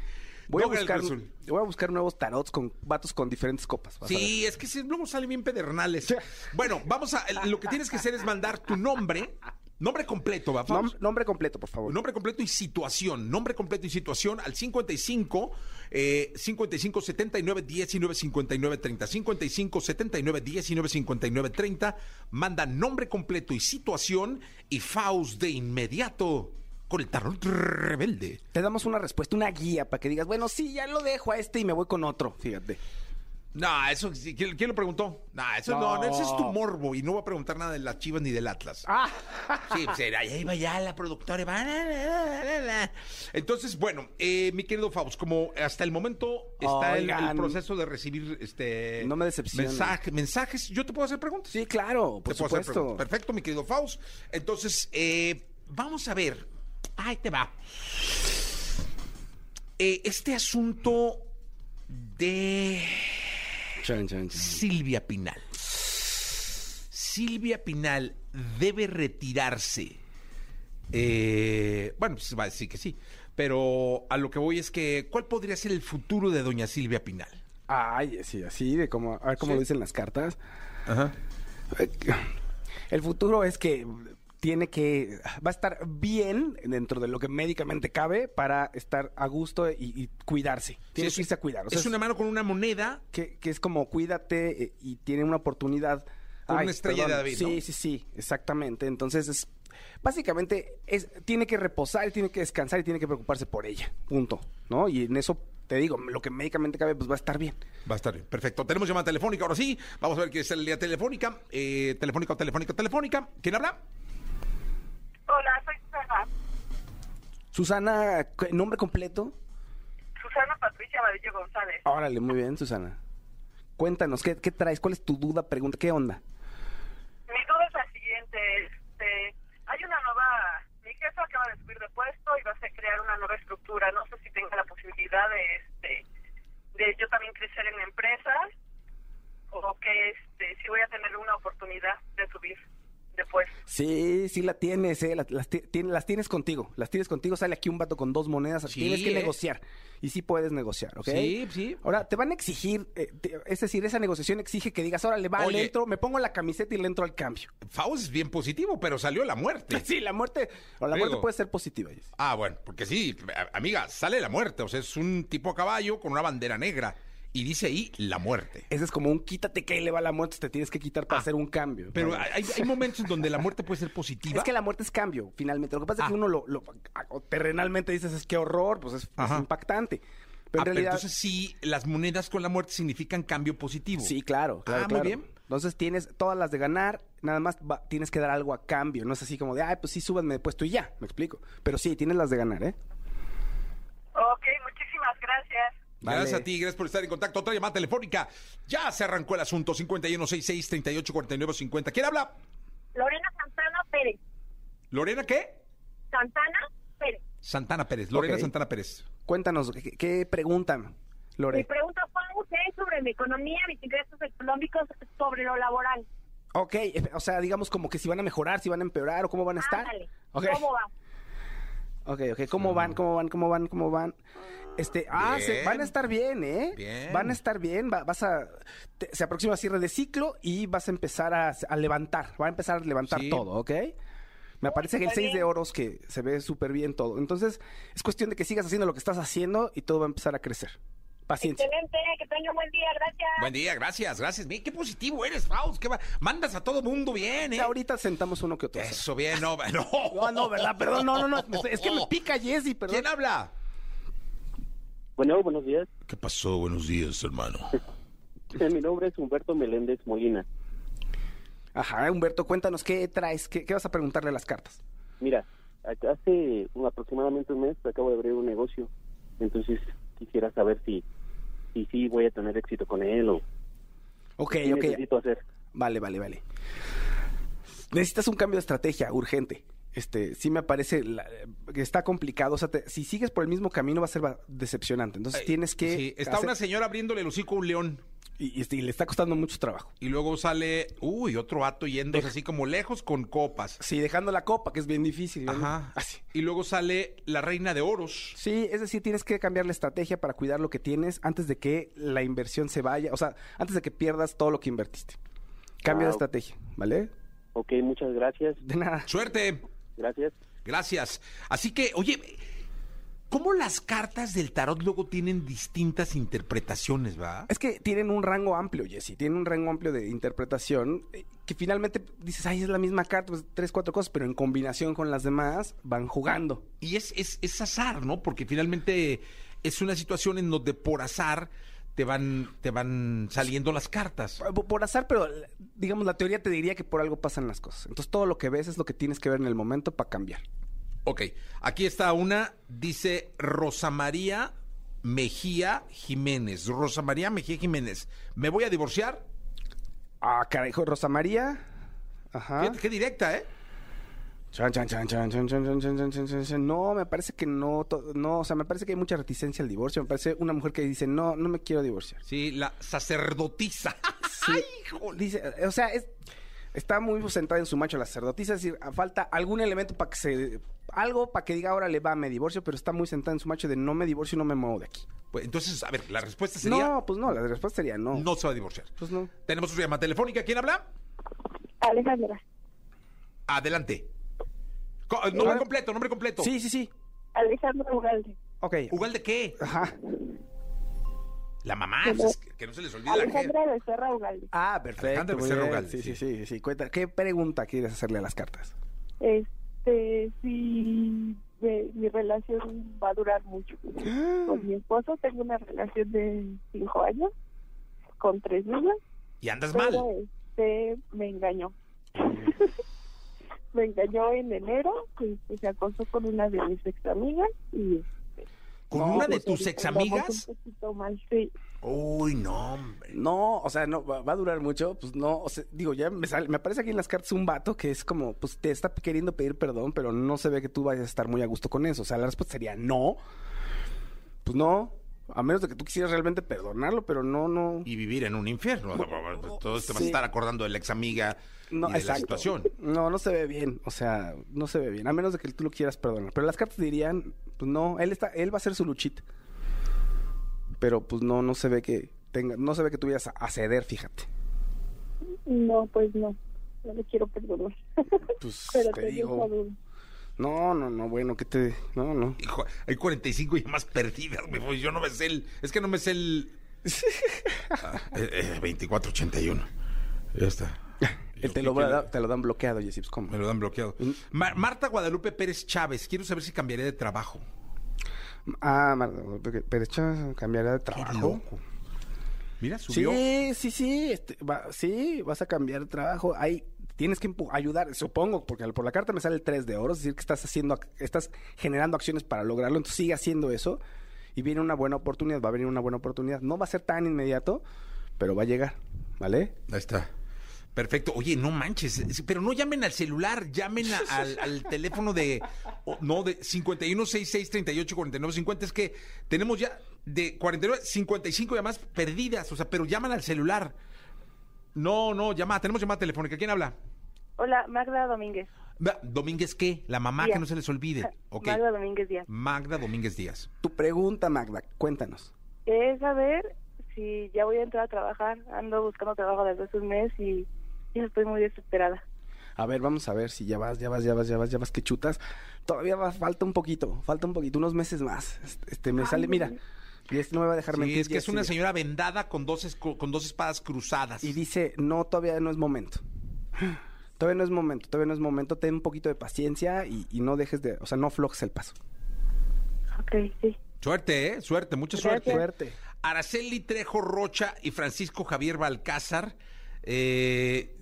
Voy a, No buscar, voy a buscar nuevos tarots con vatos con diferentes copas. Sí, es que si- luego salen bien pedernales. Bueno, vamos a... Lo que tienes que hacer es mandar tu nombre, nombre completo, ¿va? Nom- nombre completo, por favor. Nombre completo y situación. Nombre completo y situación al 55 eh, 55 79 19 59 30. 55 79 19 59 30. Manda nombre completo y situación y Faust de inmediato con el tarot rebelde. Te damos una respuesta, una guía para que digas, bueno, sí, ya lo dejo a este y me voy con otro. Fíjate. No, eso, sí, ¿quién, quién lo preguntó? No, eso no. No. ese es tu morbo y no voy a preguntar nada de las chivas ni del Atlas. Ah, Sí, pues ahí va ya la productora. va, la, la, la, la. Entonces, bueno, eh, mi querido Faust, como hasta el momento está el, el proceso de recibir este No me mensaje- mensajes, yo te puedo hacer preguntas. sí, claro, por Te puedo hacer supuesto. Perfecto, mi querido Faust. Entonces, eh, vamos a ver. Ahí te va. Eh, este asunto de Silvia Pinal. Silvia Pinal debe retirarse. Eh, bueno, pues va a decir que sí. Pero a lo que voy es que, ¿cuál podría ser el futuro de doña Silvia Pinal? Ay, sí, así, de como, a ver cómo Sí. lo dicen las cartas. Ajá. El futuro es que tiene que, va a estar bien dentro de lo que médicamente cabe para estar a gusto y, y cuidarse. Tiene Sí, que irse a cuidar. O sea, es una mano con una moneda. que, que es como cuídate eh, y tiene una oportunidad. Con una estrella de David, Sí, ¿no? sí, sí, exactamente. Entonces es básicamente es tiene que reposar, tiene que descansar y tiene que preocuparse por ella. Punto, ¿no? Y en eso te digo, lo que médicamente cabe pues va a estar bien. Va a estar bien. Perfecto. Tenemos llamada telefónica. Ahora sí. Vamos a ver qué es el día telefónica. Eh, telefónica, telefónica, telefónica. ¿Quién habla? Hola, soy Susana. Susana, ¿qué- nombre completo. Susana Patricia Vadillo González. Órale, muy bien, Susana. Cuéntanos, ¿qué, qué traes? ¿Cuál es tu duda? Pregunta, ¿qué onda? Mi duda es la siguiente. Este, hay una nueva... Mi jefa acaba de subir de puesto y va a crear una nueva estructura. No sé si tenga la posibilidad de, este, de yo también crecer en la empresa o que este, si voy a tener una oportunidad de subir Sí, sí la tienes, ¿eh? Las, las ti- tiene- las tienes contigo. Las tienes contigo. Sale aquí un vato con dos monedas. Sí, tienes que ¿eh? negociar. Y sí puedes negociar, ¿ok? Sí, sí. Ahora, te van a exigir, eh, te- es decir, esa negociación exige que digas, órale, va, Oye. le entro, me pongo la camiseta y le entro al cambio. Faust es bien positivo, pero salió la muerte. *laughs* Sí, la muerte, o la Digo. muerte puede ser positiva. Ah, bueno, porque sí, amiga, sale la muerte. O sea, es un tipo a caballo con una bandera negra. Y dice ahí la muerte. Ese es como un quítate que ahí le va la muerte, te tienes que quitar para Ah, hacer un cambio. Pero ¿no? hay, hay momentos en donde la muerte puede ser positiva. Es que la muerte es cambio, finalmente. Lo que pasa es Ah. que uno lo, terrenalmente dices, es que horror, pues es, impactante. Pero Ah, en pero realidad... entonces sí, las monedas con la muerte significan cambio positivo. Sí, claro, claro, Ah, muy bien. Entonces tienes todas las de ganar, nada más va- tienes que dar algo a cambio. No es así como de, ay, pues sí, súbanme de puesto y ya, me explico. Pero sí, tienes las de ganar, ¿eh? Ok, muchísimas gracias. Gracias a ti, gracias por estar en contacto. Otra llamada telefónica. Ya se arrancó el asunto. 5166-3849-50. ¿Quién habla? Lorena Santana Pérez. ¿Lorena qué? Santana Pérez. Santana Pérez. Lorena. Santana Pérez. Cuéntanos, ¿qué, qué preguntan, Mi Lore? pregunta fue es sobre mi economía, mis ingresos económicos, sobre lo laboral. Ok, eh, o sea, digamos como que si van a mejorar, si van a empeorar o cómo van a estar. Ándale. Ok. ¿Cómo va? Ok, ok. ¿Cómo van? ¿Cómo van? ¿Cómo van? ¿Cómo van? Este, ah, se- Bien. van a estar bien, ¿eh? Bien. Van a estar bien. va- vas a, te- se aproxima cierre de ciclo y vas a empezar a, a levantar. Va a empezar a levantar Sí. todo, ¿ok? Me parece que el Muy 6 de oros que se ve súper bien todo. Entonces, es cuestión de que sigas haciendo lo que estás haciendo y todo va a empezar a crecer. Paciencia. Excelente, que tenga un buen día, gracias. Buen día, gracias, gracias. Qué positivo eres, Faust. Qué va- Mandas a todo mundo bien, ¿eh? Ya ahorita sentamos uno que otro. Eso, bien, no, *laughs* no. No, no, ¿verdad? Perdón, no, no, no. Es que me pica Jessy, perdón. ¿Quién habla? Bueno, buenos días. ¿Qué pasó? Buenos días, hermano. *laughs* Mi nombre es Humberto Meléndez Molina. Ajá, Humberto, cuéntanos, ¿qué traes? ¿Qué, qué vas a preguntarle a las cartas? Mira, hace un- aproximadamente un mes acabo de abrir un negocio. Entonces quisiera saber si si voy a tener éxito con él o Ok, qué ok. necesito hacer. Vale, vale, vale. Necesitas un cambio de estrategia urgente. Este, sí me parece que está complicado. O sea, te- si sigues por el mismo camino va a ser decepcionante. Entonces tienes que... Sí, está hacer- una señora abriéndole el hocico a un león. y, y- y le está costando mucho trabajo. Y luego sale, uy, otro vato yéndose así como lejos con copas. Sí, dejando la copa, que es bien difícil. ¿no? Ajá. *laughs* Así. Y luego sale la reina de oros. Sí, es decir, tienes que cambiar la estrategia para cuidar lo que tienes antes de que la inversión se vaya, o sea, antes de que pierdas todo lo que invertiste. Cambia de estrategia, ¿vale? Ok, muchas gracias. De nada. Suerte. Gracias. Gracias. Así que, oye, ¿cómo las cartas del tarot luego tienen distintas interpretaciones, va? Es que tienen un rango amplio, Jesse, tienen un rango amplio de interpretación eh, que finalmente dices, ay, es la misma carta, pues tres, cuatro cosas, pero en combinación con las demás van jugando. Y es, es, es azar, ¿no? Porque finalmente es una situación en donde por azar te van, te van saliendo las cartas. Por, por azar, pero digamos, la teoría te diría que por algo pasan las cosas. Entonces todo lo que ves es lo que tienes que ver en el momento para cambiar. Ok, aquí está una, dice Rosa María Mejía Jiménez. Rosa María Mejía Jiménez. ¿Me voy a divorciar? Ah, carajo, Rosa María. Ajá. Qué, qué directa, ¿eh? Chan, chan, chan, chan, chan, chan, chan, chan, chan, chan, chan, chan. No, me parece que no, to- no, o sea, me parece que hay mucha reticencia al divorcio. Me parece una mujer que dice, no, no me quiero divorciar. Sí, la sacerdotisa. *laughs* Sí. Dice, o sea, es, está muy centrada en su macho la sacerdotisa, es decir, falta algún elemento para que se, algo para que diga ahora le va, me divorcio, pero está muy centrada en su macho de no me divorcio y no me muevo de aquí. Pues entonces, a ver, la respuesta sería No, pues no, la respuesta sería no. no se va a divorciar. Pues no. Tenemos su llamada telefónica. ¿Quién habla? Alejandra. Adelante. Co- nombre completo, nombre completo. Sí, sí, sí. Alejandra Ugalde. Ok. ¿Ugal de qué? Ajá. La mamá, pues, es que, que no se les olvide la gente. Alejandra Becerra Ugalde. Ah, perfecto. Alejandra muy Becerra bien. Ugalde, Sí, sí, sí. sí, sí. Cuenta, ¿qué pregunta quieres hacerle a las cartas? Este, si mi relación va a durar mucho. *gasps* Con mi esposo tengo una relación de cinco años, con tres niños, Y andas mal. pero este, me engañó. Me engañó en enero y pues, se acostó con una de mis ex amigas y ¿Con No, una de pues, tus ahorita ex amigas? Un poquito mal, sí. Uy, no, hombre. No, o sea, no, va, va a durar mucho, pues no, o sea, digo, ya me, sale- me aparece aquí en las cartas un vato que es como, pues te está queriendo pedir perdón, pero no se ve que tú vayas a estar muy a gusto con eso. O sea, la respuesta sería no. Pues no, a menos de que tú quisieras realmente perdonarlo, pero no, no. Y vivir en un infierno. Todos te vas a estar acordando de la ex amiga No, y de la exacto. situación. No, no se ve bien, o sea, no se ve bien, a menos de que tú lo quieras perdonar. Pero las cartas dirían, pues no, él está, él va a hacer su luchita. Pero pues no, no se ve que tenga, no se ve que tú vayas a- ceder, fíjate. No, pues no. No le quiero perdonar. *laughs* Pues *laughs* pero te tenía digo. No, no, no, bueno, que te. No, no. Hijo, hay 45 llamas perdidas, pues yo no me sé el... Es que no me sé el... *laughs* Ah, eh, eh, 2481. Ya está. Te, lo, da- te lo dan bloqueado, Jessy, pues, ¿cómo? Me lo dan bloqueado. Ma- Marta Guadalupe Pérez Chávez, quiero saber si cambiaré de trabajo. Ah, Mar- pero echa cambiará de trabajo. loco. Mira, subió. Sí, sí, sí, este, va- sí, vas a cambiar de trabajo. Ahí tienes que ayudar, supongo, porque por la carta me sale el 3 de oro, es decir, que estás haciendo, ac- estás generando acciones para lograrlo, entonces sigue haciendo eso y viene una buena oportunidad, va a venir una buena oportunidad. No va a ser tan inmediato, pero va a llegar, ¿vale? Ahí está. Perfecto. Oye, no manches, es- pero no llamen al celular, llamen a- al, al teléfono de no de 5166384950, es que tenemos ya de 49 55 llamadas perdidas, o sea, pero llaman al celular. No, no, llama, tenemos llamada telefónica. ¿Quién habla? Hola, Magda Domínguez. Domínguez qué? La mamá Díaz. que no se les olvide. *laughs* Magda Domínguez Díaz. Magda Domínguez Díaz. Tu pregunta, Magda, cuéntanos. Es saber si ya voy a entrar a trabajar. Ando buscando trabajo desde hace un mes y ya estoy muy desesperada. A ver, vamos a ver si ya vas, ya vas, ya vas, ya vas, ya vas que chutas. Todavía va, falta un poquito, falta un poquito, unos meses más. Este, este, me sale, mira, y este no me va a dejar Sí, mentir. es que es una señora vendada con dos, con dos espadas cruzadas. Y dice, no, todavía no es momento. *gasps* Todavía no es momento, todavía no es momento. Ten un poquito de paciencia y, y no dejes de, o sea, no aflojes el paso. Ok, sí. Suerte, ¿eh? Suerte, mucha Gracias. suerte. Suerte. Araceli Trejo Rocha y Francisco Javier Balcázar. eh,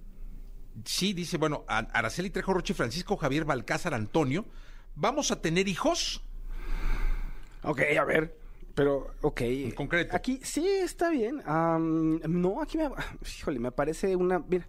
sí, dice, bueno, Araceli Trejo Rocha y Francisco Javier Balcázar Antonio. ¿Vamos a tener hijos? Ok, a ver. Pero, ok. En concreto. Aquí, sí, está bien. Am, no, aquí me... *sighs* Híjole, me aparece una... Mira,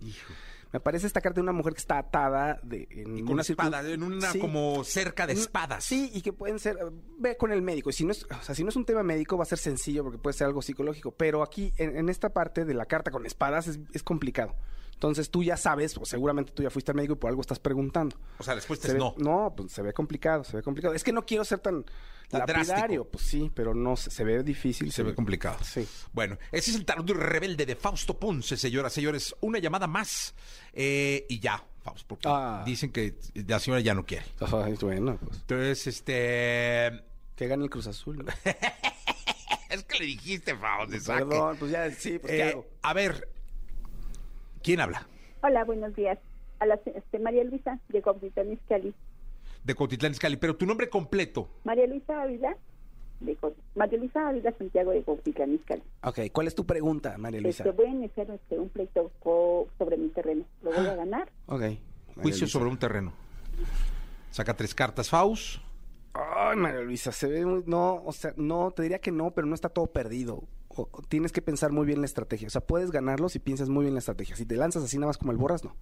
Me aparece esta carta de una mujer que está atada de, en Y con una espada, en una Sí. como cerca de espadas. Sí, y que pueden ser, ve con el médico. Y si no es, o sea, si no es un tema médico, va a ser sencillo porque puede ser algo psicológico. Pero aquí, en, en esta parte de la carta con espadas, es, es complicado. Entonces tú ya sabes, o seguramente tú ya fuiste al médico y por algo estás preguntando. O sea, respuesta es no. No, pues se ve complicado, se ve complicado. Es que no quiero ser tan, Tan lapidario, drástico. pues sí, pero no, se, se ve difícil. Se ve complicado. Sí. Bueno, ese es el tarot rebelde de Fausto Ponce, señoras, señores. Una llamada más eh, y ya, Fausto, porque Ah. dicen que la señora ya no quiere. Ay, bueno, pues Entonces, este... que gane el Cruz Azul. ¿no? *laughs* Es que le dijiste, Fausto, saque. Perdón, pues ya, sí, pues ¿qué Eh, hago? a ver, ¿quién habla? Hola, buenos días. A la este, María Luisa de Comitán Izcalli. De Cotitlán Izcalli, pero tu nombre completo. María Luisa Ávila de María Luisa Ávila Santiago de Comitán Izcalli. Ok, ¿cuál es tu pregunta, María Luisa? Este, voy a iniciar este, un pleito co- sobre mi terreno. ¿Lo voy a ganar? Ok. María Juicio Luisa. sobre un terreno. Saca tres cartas, Faust. Ay, María Luisa, se ve muy... No, o sea, no, te diría que no, pero no está todo perdido. O- tienes que pensar muy bien la estrategia. O sea, puedes ganarlo si piensas muy bien la estrategia. Si te lanzas así nada más como el borras, no.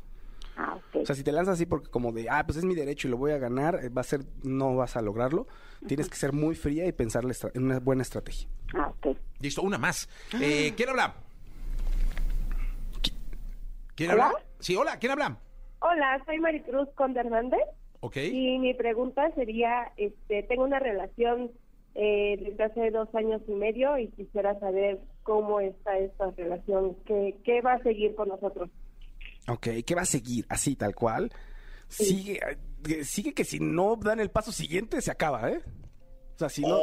Ah, ok. O sea, si te lanzas así porque como de, ah, pues es mi derecho y lo voy a ganar, eh, va a ser, no vas a lograrlo. Tienes que ser muy fría y pensar en una buena estrategia. Ah, ok. Listo, una más. Eh, *gasps* ¿Quién habla? ¿Qui- ¿Quién ¿Hola? habla? Sí, hola, ¿quién habla? Hola, soy Maricruz Conde Hernández Ok. y mi pregunta sería, este, tengo una relación eh, desde hace dos años y medio y quisiera saber cómo está esta relación, qué, qué va a seguir con nosotros. Ok, ¿qué va a seguir? Así, tal cual. Sigue, eh, sigue que si no dan el paso siguiente, se acaba, ¿eh? Sea, si no,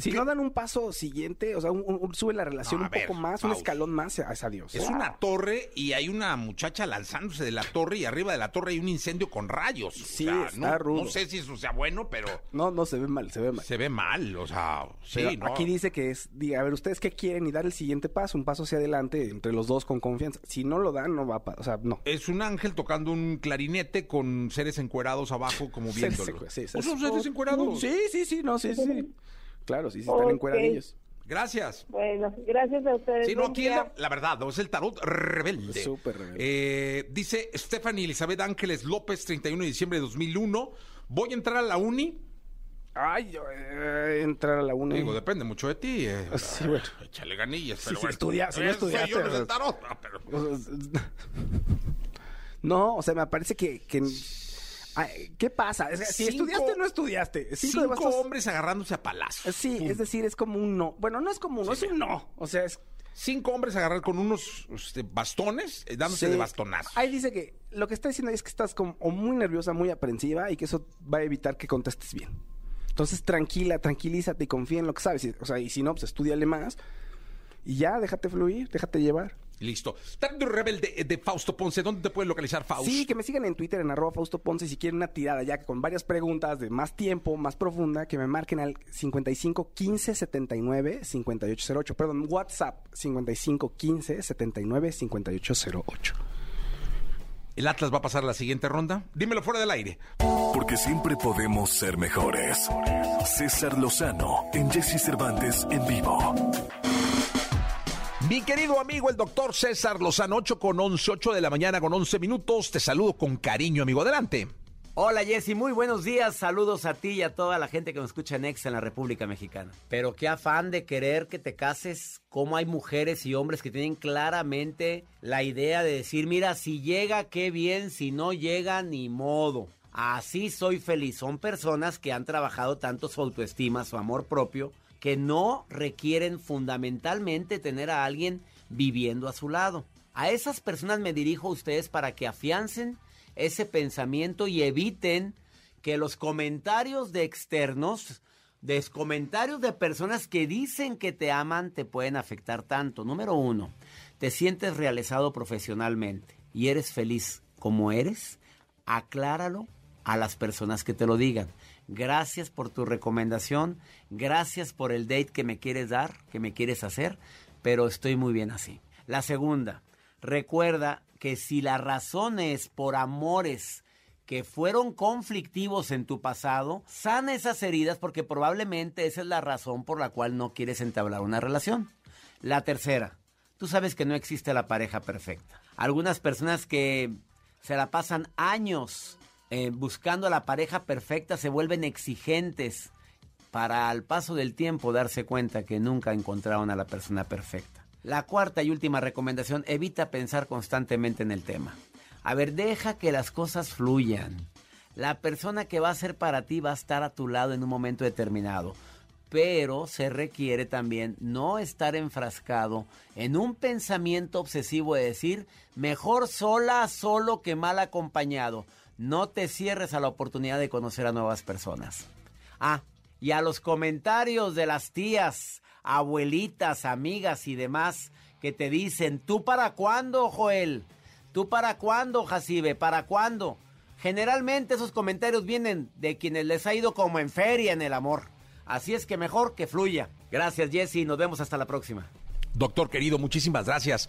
si no dan un paso siguiente, o sea, un- un- sube la relación No, un poco más, un escalón más, es adiós. Es una torre y hay una muchacha lanzándose de la torre y arriba de la torre hay un incendio con rayos. O Sí, sea, está no, rudo. no sé si eso sea bueno, pero No, no, se ve mal, se ve mal. se ve mal. O sea, sí, ¿no? Aquí dice que es, diga, a ver, ¿ustedes qué quieren? Y dar el siguiente paso, un paso hacia adelante, entre los dos con confianza. Si no lo dan, no va a pasar, o sea, no. Es un ángel tocando un clarinete con seres encuerados abajo como *laughs* viéndolo. Seres- sí, ¿O seres- son seres encuerados? Sí, sí, sí, no, sí, sí. Claro, sí, sí, están Ok. encueradillos. Gracias. Bueno, gracias a ustedes. Sí, no, aquí la, la verdad, no, es el tarot rebelde. Súper rebelde. Eh, dice Stephanie Elizabeth Ángeles López, 31 de diciembre de 2001. Voy a entrar a la uni. Ay, yo, eh, entrar a la una. Digo, depende mucho de ti. eh. Sí, bueno. Échale ganillas, Sí, pero sí, bueno. estudia- si no estudiaste, del ¿verdad? tarot, ah, pero- *laughs* No, o sea, me parece que... que- Ay, ¿Qué pasa? Si Cinco- estudiaste o no estudiaste. Cinco, Cinco, de bastos- hombres agarrándose a palazos. Sí, es decir, es como un no. Bueno, no es como un no, es un no. O sea, es... Cinco hombres agarrar con unos este, bastones, eh, dándose Sí. de bastonazos. Ahí dice que lo que está diciendo es que estás como o muy nerviosa, muy aprensiva y que eso va a evitar que contestes bien. Entonces, tranquila, tranquilízate y confía en lo que sabes. O sea, y si no, pues estudiale más y ya, déjate fluir, déjate llevar. Listo. Tarot rebelde de Fausto Ponce. ¿Dónde te pueden localizar, Fausto? Sí, que me sigan en Twitter en arroba Fausto Ponce si quieren una tirada ya que con varias preguntas de más tiempo, más profunda, que me marquen al 55 15 79 5808. Perdón, WhatsApp 55 15 79 5808. ¿El Atlas va a pasar a la siguiente ronda? Dímelo fuera del aire. Porque siempre podemos ser mejores. César Lozano en Jesse Cervantes en vivo. Mi querido amigo, el doctor César Lozano, 8 con 11, 8 de la mañana con 11 minutos. Te saludo con cariño, amigo. Adelante. Hola Jessy, muy buenos días. Saludos a ti y a toda la gente que nos escucha en Ex en la República Mexicana. Pero qué afán de querer que te cases. Cómo hay mujeres y hombres que tienen claramente la idea de decir, mira, si llega, qué bien, si no llega, ni modo. Así soy feliz. Son personas que han trabajado tanto su autoestima, su amor propio, que no requieren fundamentalmente tener a alguien viviendo a su lado. A esas personas me dirijo a ustedes para que afiancen ese pensamiento y eviten que los comentarios de externos, de comentarios de personas que dicen que te aman, te pueden afectar tanto. Número uno, te sientes realizado profesionalmente y eres feliz como eres, acláralo a las personas que te lo digan. Gracias por tu recomendación, gracias por el date que me quieres dar, que me quieres hacer, pero estoy muy bien así. La segunda, recuerda que si la razón es por amores que fueron conflictivos en tu pasado, sana esas heridas porque probablemente esa es la razón por la cual no quieres entablar una relación. La tercera, Tú sabes que no existe la pareja perfecta. Algunas personas que se la pasan años eh, buscando la pareja perfecta se vuelven exigentes para al paso del tiempo darse cuenta que nunca encontraron a la persona perfecta. La cuarta y última recomendación, evita pensar constantemente en el tema. A ver, deja que las cosas fluyan. La persona que va a ser para ti va a estar a tu lado en un momento determinado. Pero se requiere también no estar enfrascado en un pensamiento obsesivo de decir, mejor sola, solo que mal acompañado. No te cierres a la oportunidad de conocer a nuevas personas. Ah, y a los comentarios de las tías, abuelitas, amigas y demás que te dicen, ¿tú para cuándo, Joel? ¿Tú para cuándo, Jacibe? ¿Para cuándo? Generalmente esos comentarios vienen de quienes les ha ido como en feria en el amor. Así es que mejor que fluya. Gracias, Jesse. Nos vemos hasta la próxima. Doctor querido, muchísimas gracias.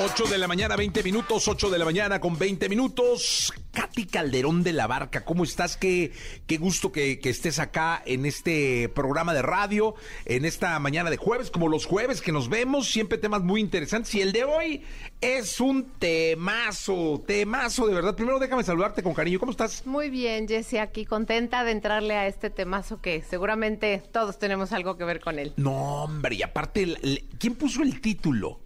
8 de la mañana, 20 minutos, 8 de la mañana con 20 minutos. Katy Calderón de la Barca, ¿cómo estás? Qué, qué gusto que, que, estés acá en este programa de radio, en esta mañana de jueves, como los jueves que nos vemos, siempre temas muy interesantes. Y el de hoy es un temazo, temazo de verdad. Primero déjame saludarte con cariño, ¿cómo estás? Muy bien, Jessie, aquí contenta de entrarle a este temazo que seguramente todos tenemos algo que ver con él. No, hombre, y aparte, ¿quién puso el título?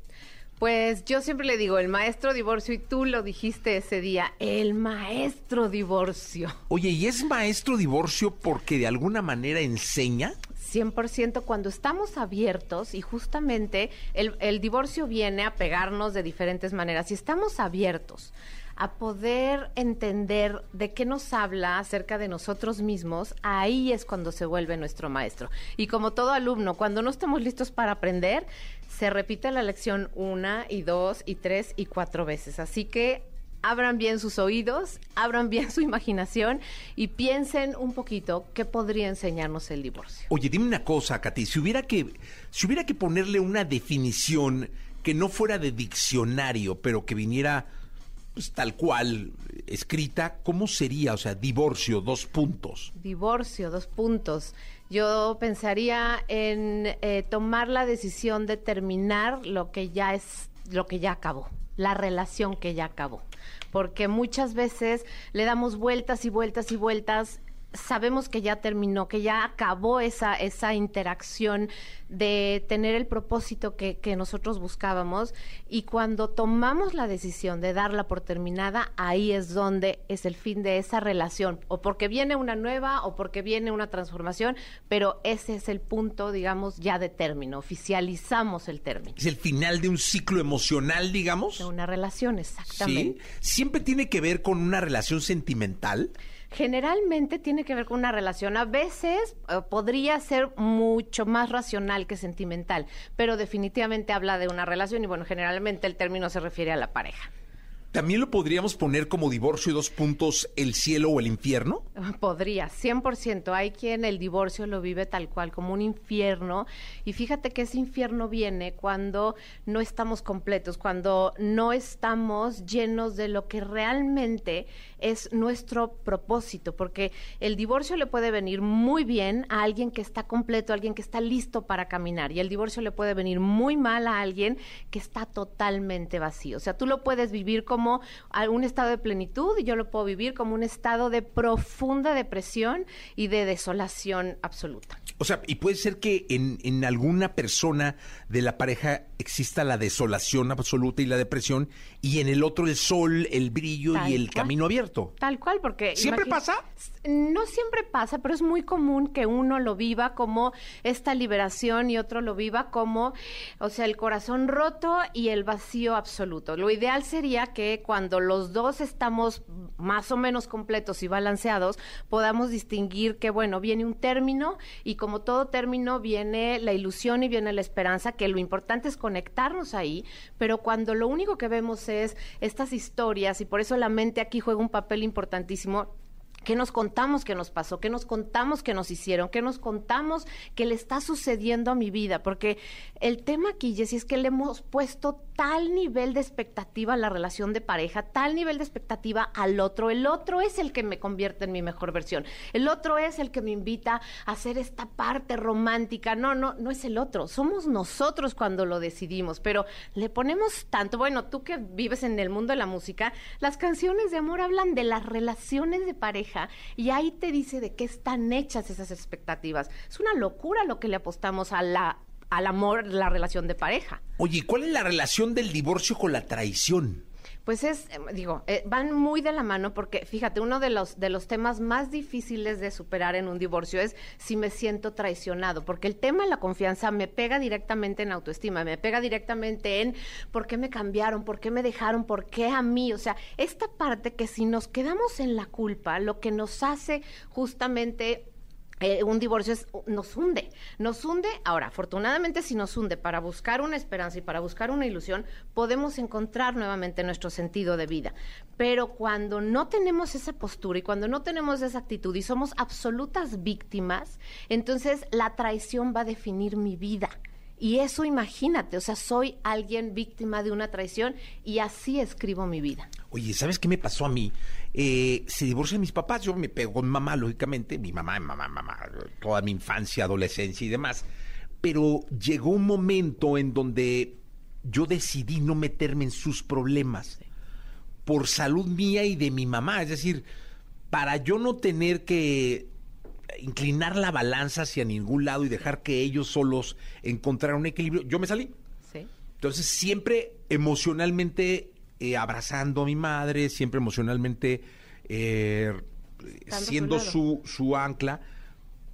Pues yo siempre le digo, el maestro divorcio, y tú lo dijiste ese día, el maestro divorcio. Oye, ¿y es maestro divorcio porque de alguna manera enseña? 100% cuando estamos abiertos y justamente el, el, divorcio viene a pegarnos de diferentes maneras. Si estamos abiertos a poder entender de qué nos habla acerca de nosotros mismos, ahí es cuando se vuelve nuestro maestro. Y como todo alumno, cuando no estamos listos para aprender, se repite la lección una y dos y tres y cuatro veces. Así que abran bien sus oídos, abran bien su imaginación y piensen un poquito qué podría enseñarnos el divorcio. Oye, dime una cosa, Katy, si hubiera que, si hubiera que ponerle una definición que no fuera de diccionario, pero que viniera pues, tal cual escrita, ¿cómo sería? O sea, divorcio, dos puntos. Divorcio, dos puntos. Yo pensaría en eh, tomar la decisión de terminar lo que ya es, lo que ya acabó, la relación que ya acabó. Porque muchas veces le damos vueltas y vueltas y vueltas sabemos que ya terminó, que ya acabó esa, esa interacción de tener el propósito que, que, nosotros buscábamos y cuando tomamos la decisión de darla por terminada, ahí es donde es el fin de esa relación, o porque viene una nueva o porque viene una transformación, pero ese es el punto, digamos, ya de término, oficializamos el término. Es el final de un ciclo emocional, digamos. De una relación, exactamente. ¿Sí? ¿Siempre tiene que ver con una relación sentimental? Generalmente tiene que ver con una relación. A veces eh, podría ser mucho más racional que sentimental, pero definitivamente habla de una relación y bueno, generalmente el término se refiere a la pareja. ¿También lo podríamos poner como divorcio y dos puntos el cielo o el infierno? Podría, 100%. Hay quien el divorcio lo vive tal cual, como un infierno. Y fíjate que ese infierno viene cuando no estamos completos, cuando no estamos llenos de lo que realmente es nuestro propósito. Porque el divorcio le puede venir muy bien a alguien que está completo, a alguien que está listo para caminar. Y el divorcio le puede venir muy mal a alguien que está totalmente vacío. O sea, tú lo puedes vivir como como un estado de plenitud y yo lo puedo vivir como un estado de profunda depresión y de desolación absoluta. O sea, y puede ser que en, en alguna persona de la pareja exista la desolación absoluta y la depresión y en el otro el sol, el brillo y el camino abierto. Tal cual, porque... ¿Siempre pasa? No siempre pasa, pero es muy común que uno lo viva como esta liberación y otro lo viva como, o sea, el corazón roto y el vacío absoluto. Lo ideal sería que cuando los dos estamos más o menos completos y balanceados, podamos distinguir que, bueno, viene un término y como todo término viene la ilusión y viene la esperanza, que lo importante es conectarnos ahí, pero cuando lo único que vemos es estas historias y por eso la mente aquí juega un papel importantísimo ¿Qué nos contamos que nos pasó? ¿Qué nos contamos que nos hicieron? ¿Qué nos contamos que le está sucediendo a mi vida? Porque el tema aquí, Jessy, es que le hemos puesto tal nivel de expectativa a la relación de pareja, tal nivel de expectativa al otro. El otro es el que me convierte en mi mejor versión. El otro es el que me invita a hacer esta parte romántica. No, no, no es el otro. Somos nosotros cuando lo decidimos. Pero le ponemos tanto, bueno, tú que vives en el mundo de la música, las canciones de amor hablan de las relaciones de pareja y ahí te dice de qué están hechas esas expectativas. Es una locura lo que le apostamos a al amor, la relación de pareja. Oye, ¿cuál es la relación del divorcio con la traición? Pues es, eh, digo, eh, van muy de la mano porque, fíjate, uno de los, de los temas más difíciles de superar en un divorcio es si me siento traicionado, porque el tema de la confianza me pega directamente en autoestima, me pega directamente en por qué me cambiaron, por qué me dejaron, por qué a mí, o sea, esta parte que si nos quedamos en la culpa, lo que nos hace justamente eh, un divorcio es, nos hunde, nos hunde. Ahora, afortunadamente, si nos hunde para buscar una esperanza y para buscar una ilusión, podemos encontrar nuevamente nuestro sentido de vida. Pero cuando no tenemos esa postura y cuando no tenemos esa actitud y somos absolutas víctimas, entonces la traición va a definir mi vida. Y eso imagínate, o sea, soy alguien víctima de una traición y así escribo mi vida. Oye, ¿sabes qué me pasó a mí? Eh, se divorcian mis papás, yo me pego con mamá, lógicamente, mi mamá, mamá, mamá, toda mi infancia, adolescencia y demás. Pero llegó un momento en donde yo decidí no meterme en sus problemas por salud mía y de mi mamá. Es decir, para yo no tener que inclinar la balanza hacia ningún lado y dejar que ellos solos encontraran un equilibrio, yo me salí. Entonces siempre emocionalmente eh, abrazando a mi madre, siempre emocionalmente eh, siendo su, su ancla,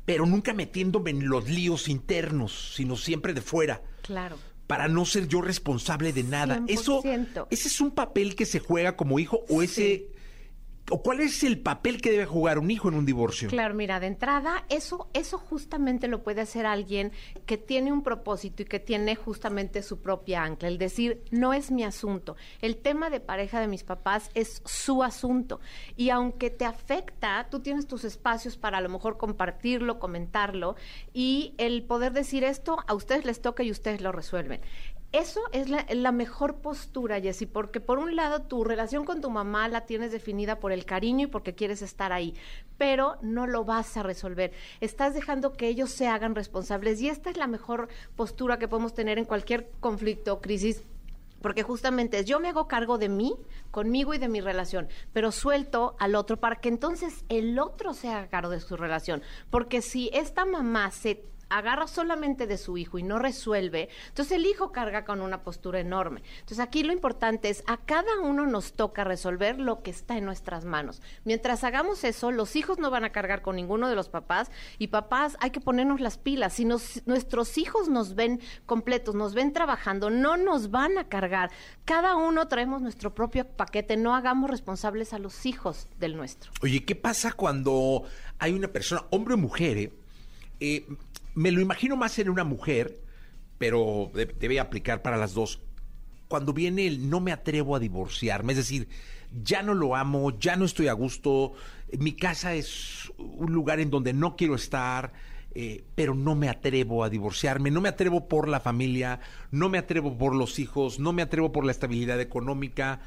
pero nunca metiéndome en los líos internos, sino siempre de fuera. Claro para no ser yo responsable de nada. Eso, ese es un papel que se juega como hijo o ese o cuál es el papel que debe jugar un hijo en un divorcio? Claro, mira, de entrada, eso, eso justamente lo puede hacer alguien que tiene un propósito y que tiene justamente su propia ancla. El decir, no es mi asunto. El tema de pareja de mis papás es su asunto. Y aunque te afecta, tú tienes tus espacios para a lo mejor compartirlo, comentarlo y el poder decir esto a ustedes les toca y ustedes lo resuelven eso es la, mejor postura, Jessy, porque por un lado tu relación con tu mamá la tienes definida por el cariño y porque quieres estar ahí, pero no lo vas a resolver. Estás dejando que ellos se hagan responsables y esta es la mejor postura que podemos tener en cualquier conflicto o crisis porque justamente es yo me hago cargo de mí, conmigo y de mi relación, pero suelto al otro para que entonces el otro se haga cargo de su relación, porque si esta mamá se agarra solamente de su hijo y no resuelve, entonces el hijo carga con una postura enorme. Entonces aquí lo importante es, a cada uno nos toca resolver lo que está en nuestras manos. Mientras hagamos eso, los hijos no van a cargar con ninguno de los papás y papás hay que ponernos las pilas. Si nuestros hijos nos ven completos, nos ven trabajando, no nos van a cargar. Cada uno traemos nuestro propio paquete, no hagamos responsables a los hijos del nuestro. Oye, ¿qué pasa cuando hay una persona, hombre o mujer, eh, me lo imagino más en una mujer, pero debe aplicar para las dos. Cuando viene el no me atrevo a divorciarme, es decir, ya no lo amo, ya no estoy a gusto, mi casa es un lugar en donde no quiero estar, eh, pero no me atrevo a divorciarme, no me atrevo por la familia, no me atrevo por los hijos, no me atrevo por la estabilidad económica,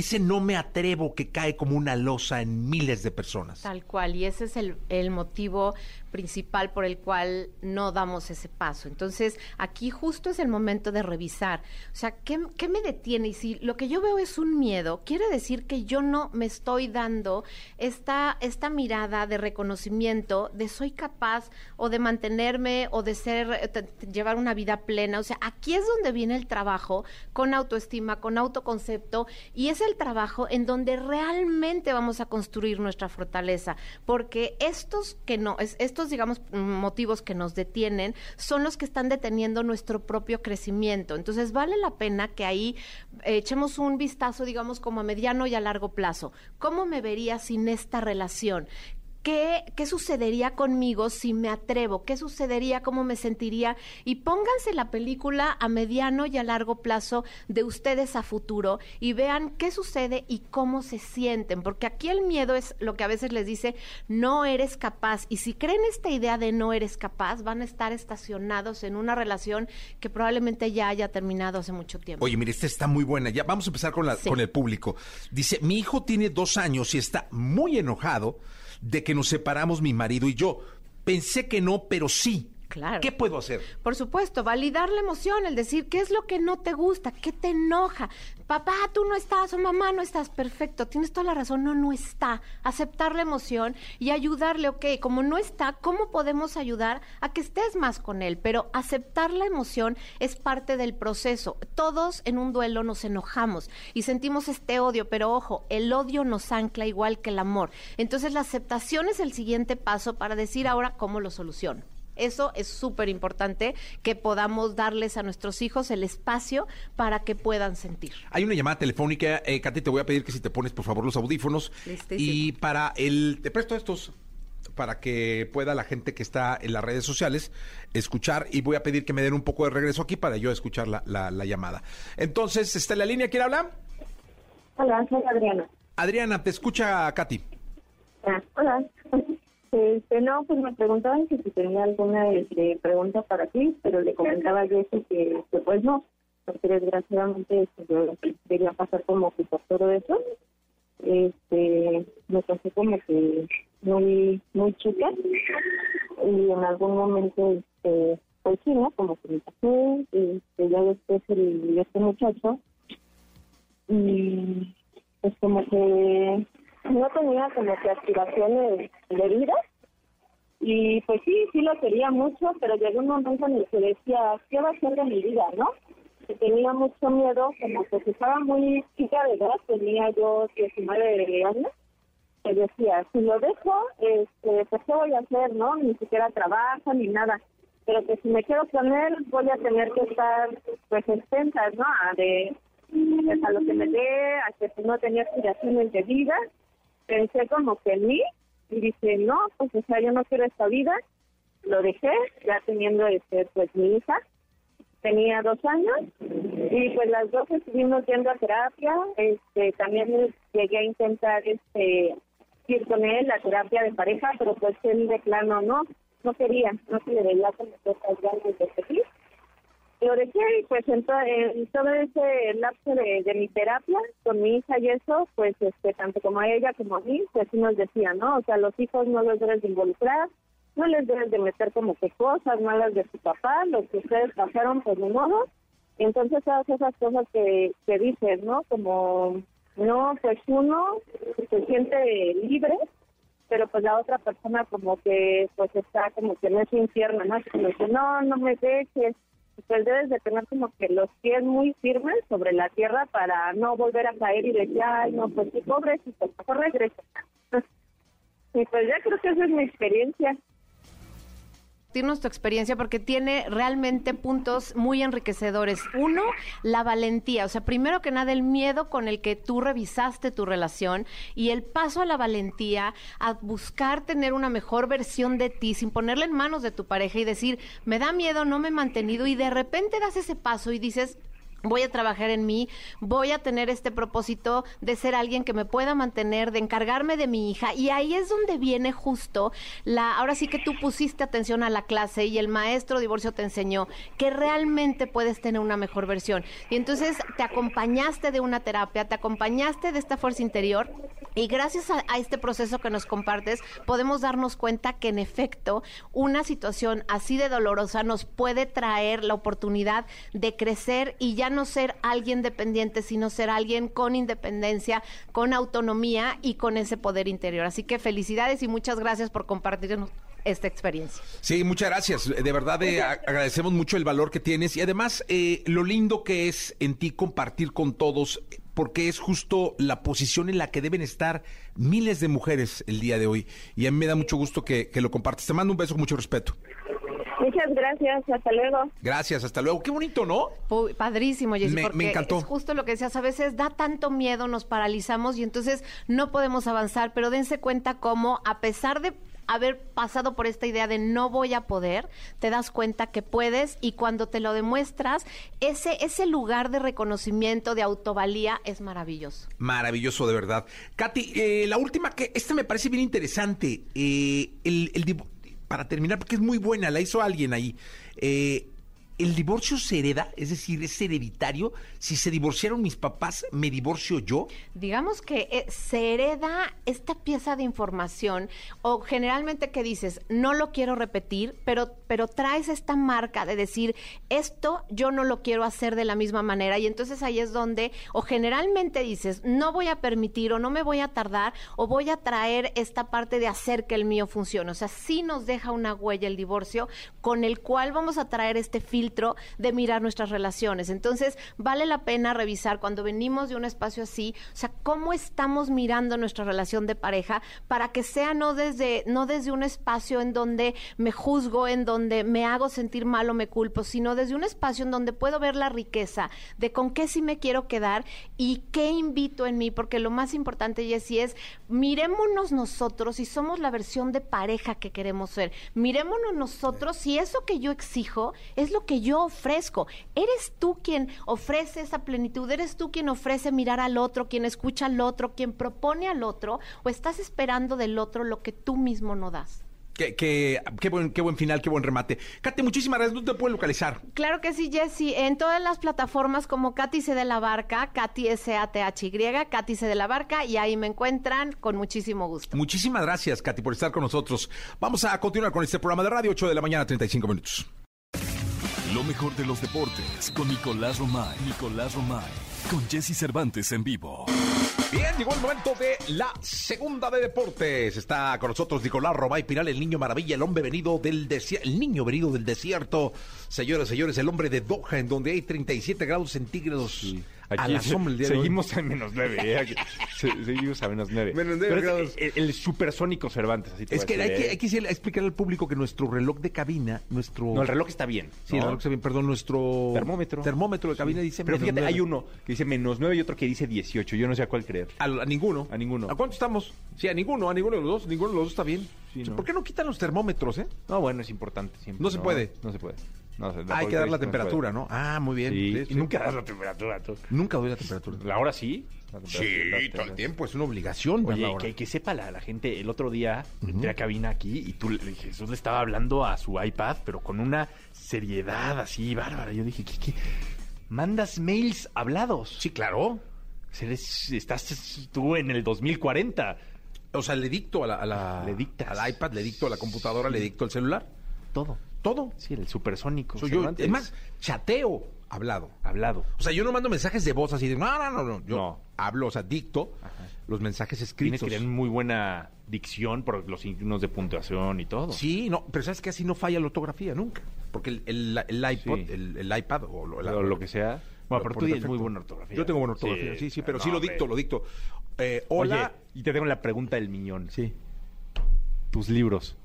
ese no me atrevo que cae como una losa en miles de personas. Tal cual, y ese es el, el motivo principal por el cual no damos ese paso. Entonces, aquí justo es el momento de revisar. O sea, ¿qué, me detiene? Y si lo que yo veo es un miedo, quiere decir que yo no me estoy dando esta, esta mirada de reconocimiento de soy capaz o de mantenerme o de ser, llevar una vida plena. O sea, aquí es donde viene el trabajo con autoestima, con autoconcepto, y es el trabajo en donde realmente vamos a construir nuestra fortaleza. Porque estos que no, es, estos digamos, motivos que nos detienen son los que están deteniendo nuestro propio crecimiento. Entonces, vale la pena que ahí eh, echemos un vistazo, digamos, como a mediano y a largo plazo. ¿Cómo me vería sin esta relación? ¿Qué, ¿qué sucedería conmigo si me atrevo? ¿Qué sucedería? ¿Cómo me sentiría? Y pónganse la película a mediano y a largo plazo de ustedes a futuro y vean qué sucede y cómo se sienten, porque aquí el miedo es lo que a veces les dice, no eres capaz. Y si creen esta idea de no eres capaz, van a estar estacionados en una relación que probablemente ya haya terminado hace mucho tiempo. Oye, mire, esta está muy buena. Ya vamos a empezar con, la, con el público. Dice, mi hijo tiene dos años y está muy enojado de que nos separamos mi marido y yo. Pensé que no, pero sí. Claro. ¿Qué puedo hacer? Por supuesto, validar la emoción, el decir qué es lo que no te gusta, qué te enoja. Papá, tú no estás o mamá no estás perfecto, tienes toda la razón, no, no está. Aceptar la emoción y ayudarle, ok, como no está, ¿cómo podemos ayudar a que estés más con él? Pero aceptar la emoción es parte del proceso. Todos en un duelo nos enojamos y sentimos este odio, pero ojo, el odio nos ancla igual que el amor. Entonces la aceptación es el siguiente paso para decir ahora cómo lo soluciono. Eso es súper importante que podamos darles a nuestros hijos el espacio para que puedan sentir. Hay una llamada telefónica. Eh, Katy, te voy a pedir que si te pones, por favor, los audífonos. Listísimo. Y para el... Te presto estos para que pueda la gente que está en las redes sociales escuchar y voy a pedir que me den un poco de regreso aquí para yo escuchar la, la, la llamada. Entonces, ¿está en la línea? ¿Quién habla? Hola, soy Adriana. Adriana, te escucha Katy. Ah, hola. Este, no, pues me preguntaban que si tenía alguna este, pregunta para ti, pero le comentaba yo eso que, que pues no, porque desgraciadamente este, yo quería pasar como que por todo eso. Este, me pasé como que muy, muy chica y en algún momento, este, pues. Como que me pasé, este, ya después el, este muchacho y pues como que no tenía como que aspiraciones de vida y pues sí, sí lo quería mucho, pero llegó un momento en el que decía, ¿qué va a hacer de mi vida, no? Que tenía mucho miedo, como que estaba muy chica de edad, tenía yo 19 años, que decía, si lo dejo, este, pues ¿qué voy a hacer, no? Ni siquiera trabajo ni nada, pero que si me quedo con él voy a tener que estar pues ¿no? A de pues, a lo que me dé, a que no tenía aspiraciones de vida, pensé como que en mí y dije, no, pues o sea, yo no quiero esta vida. Lo dejé, ya teniendo este, pues mi hija, tenía dos años y pues las dos estuvimos yendo a terapia. Este, también llegué a intentar este ir con él a terapia de pareja, pero pues él de plano no, no quería, no se le veía como cosas grandes de seguir lo dejé y pues en, to- en todo ese lapso de, mi terapia con mi hija y eso, pues este tanto como a ella como a mí, pues sí nos decía, ¿no? O sea, los hijos no los debes de involucrar, no les debes de meter como que cosas malas de su papá, lo que ustedes pasaron, pues de modo. Entonces todas esas cosas que, que dices, ¿no? Como, no, pues uno se siente libre, pero pues la otra persona como que pues está como que en ese infierno, ¿no? Como que no, no me dejes, pues debes de tener como que los pies muy firmes sobre la tierra para no volver a caer y decir, ay, no, pues sí, pobrecito, mejor regresa. *laughs* y pues ya creo que esa es mi experiencia. Tu experiencia porque tiene realmente puntos muy enriquecedores. Uno, la valentía. O sea, primero que nada, el miedo con el que tú revisaste tu relación y el paso a la valentía, a buscar tener una mejor versión de ti sin ponerla en manos de tu pareja y decir, me da miedo, no me he mantenido y de repente das ese paso y dices, voy a trabajar en mí, voy a tener este propósito de ser alguien que me pueda mantener, de encargarme de mi hija. Y ahí es donde viene justo la, ahora sí que tú pusiste atención a la clase y el maestro divorcio te enseñó que realmente puedes tener una mejor versión. Y entonces te acompañaste de una terapia, te acompañaste de esta fuerza interior y gracias a, a este proceso que nos compartes podemos darnos cuenta que en efecto una situación así de dolorosa nos puede traer la oportunidad de crecer y ya no ser alguien dependiente, sino ser alguien con independencia, con autonomía y con ese poder interior. Así que felicidades y muchas gracias por compartirnos esta experiencia. Sí, muchas gracias. De verdad eh, agradecemos mucho el valor que tienes y además eh, lo lindo que es en ti compartir con todos, porque es justo la posición en la que deben estar miles de mujeres el día de hoy. Y a mí me da mucho gusto que, que lo compartas. Te mando un beso con mucho respeto. Muchas gracias, hasta luego. Gracias, hasta luego. Qué bonito, ¿no? Pu- Padrísimo, Jessy, Me- encantó. es justo lo que decías, a veces da tanto miedo, nos paralizamos y entonces no podemos avanzar, pero dense cuenta cómo a pesar de haber pasado por esta idea de no voy a poder, te das cuenta que puedes y cuando te lo demuestras, ese, ese lugar de reconocimiento, de autovalía es maravilloso. Maravilloso, de verdad. Katy, eh, la última que, esta me parece bien interesante. eh, el, el para terminar, porque es muy buena, la hizo alguien ahí. Eh, ¿El divorcio se hereda? Es decir, ¿es hereditario? Si se divorciaron mis papás, ¿me divorcio yo? Digamos que eh, se hereda esta pieza de información o generalmente que dices, no lo quiero repetir, pero, pero traes esta marca de decir, esto yo no lo quiero hacer de la misma manera y entonces ahí es donde, o generalmente dices, no voy a permitir o no me voy a tardar o voy a traer esta parte de hacer que el mío funcione. O sea, sí nos deja una huella el divorcio con el cual vamos a traer este filtro de mirar nuestras relaciones. Entonces, vale la pena revisar cuando venimos de un espacio así, o sea, cómo estamos mirando nuestra relación de pareja para que sea no desde no desde un espacio en donde me juzgo, en donde me hago sentir mal o me culpo, sino desde un espacio en donde puedo ver la riqueza de con qué sí me quiero quedar y qué invito en mí, porque lo más importante, Jessy, es mirémonos nosotros y somos la versión de pareja que queremos ser. Mirémonos nosotros si eso que yo exijo es lo que yo ofrezco. Eres tú quien ofrece esa plenitud, eres tú quien ofrece mirar al otro, quien escucha al otro, quien propone al otro, o estás esperando del otro lo que tú mismo no das. Qué, qué- qué buen, qué buen final, qué buen remate. Katy, muchísimas gracias. ¿Dónde te pueden localizar? Claro que sí, Jessy. En todas las plataformas como Katy C de la Barca, Katy S-A-T-H-Y, Katy C de la Barca, y ahí me encuentran con muchísimo gusto. Muchísimas gracias, Katy, por estar con nosotros. Vamos a continuar con este programa de radio, 8 de la mañana, 35 minutos. Lo mejor de los deportes con Nicolás Romay. Nicolás Romay. Con Jesse Cervantes en vivo. Bien, llegó el momento de la segunda de deportes. Está con nosotros Nicolás Romay Piral, el niño maravilla, el hombre venido del desierto, el niño venido del desierto. Señoras, señores, el hombre de Doha, en donde hay 37 grados centígrados. Aquí se- hoy. seguimos en menos nueve. ¿eh? Aquí se- seguimos a menos nueve. Menos nueve Pero grados. es el, el supersónico Cervantes. Así te Es que a hay decir, que, ¿eh? hay que explicarle al público que nuestro reloj de cabina, nuestro... No, el reloj está bien. Sí, ¿no? el reloj está bien, perdón, nuestro... Termómetro. Termómetro de cabina dice Pero menos fíjate, hay uno que dice menos nueve y otro que dice 18. Yo no sé a cuál creer. A, a ninguno. A ninguno. ¿A cuánto estamos? Sí, a ninguno, a ninguno de los dos. Ninguno de los dos está bien. Sí, no. ¿Por qué no quitan los termómetros, eh? No, bueno, es importante siempre. No se puede. No se puede. No, se- Hay que dar la temperatura. ¿no? Ah, muy bien. Sí, Sí, y sí. nunca das la temperatura. tú. Nunca doy la temperatura. La hora sí. La Sí, todo el tiempo. Es una obligación. Oye, que, que sepa la, la gente, el otro día entré a cabina aquí y tú, le- Jesús le estaba hablando a su iPad, pero con una seriedad así bárbara. Yo dije, ¿qué, qué? mandas mails hablados? Sí, claro. Eres- estás tú en el 2040. O sea, le dicto a la, a la- Le dictas. al iPad, le dicto a la computadora, le dicto al celular. Todo. Todo. Sí, el supersónico. Soy yo. Es más, chateo hablado. hablado. O sea, yo no mando mensajes de voz así de, no, no, no, no. Yo No. hablo, o sea, dicto los mensajes Tienes escritos. que tener muy buena dicción por los signos de puntuación y todo. Sí, no, pero sabes que así no falla la ortografía nunca. Porque el, el, el iPod, Sí. el, el iPad o lo, la- o lo que sea. Bueno, pero tú tienes muy buena ortografía. Yo tengo buena ortografía, sí, sí, pero sí lo dicto, hombre. lo dicto. Eh, hola. Oye, y te tengo la pregunta del miñón. Sí. Tus libros.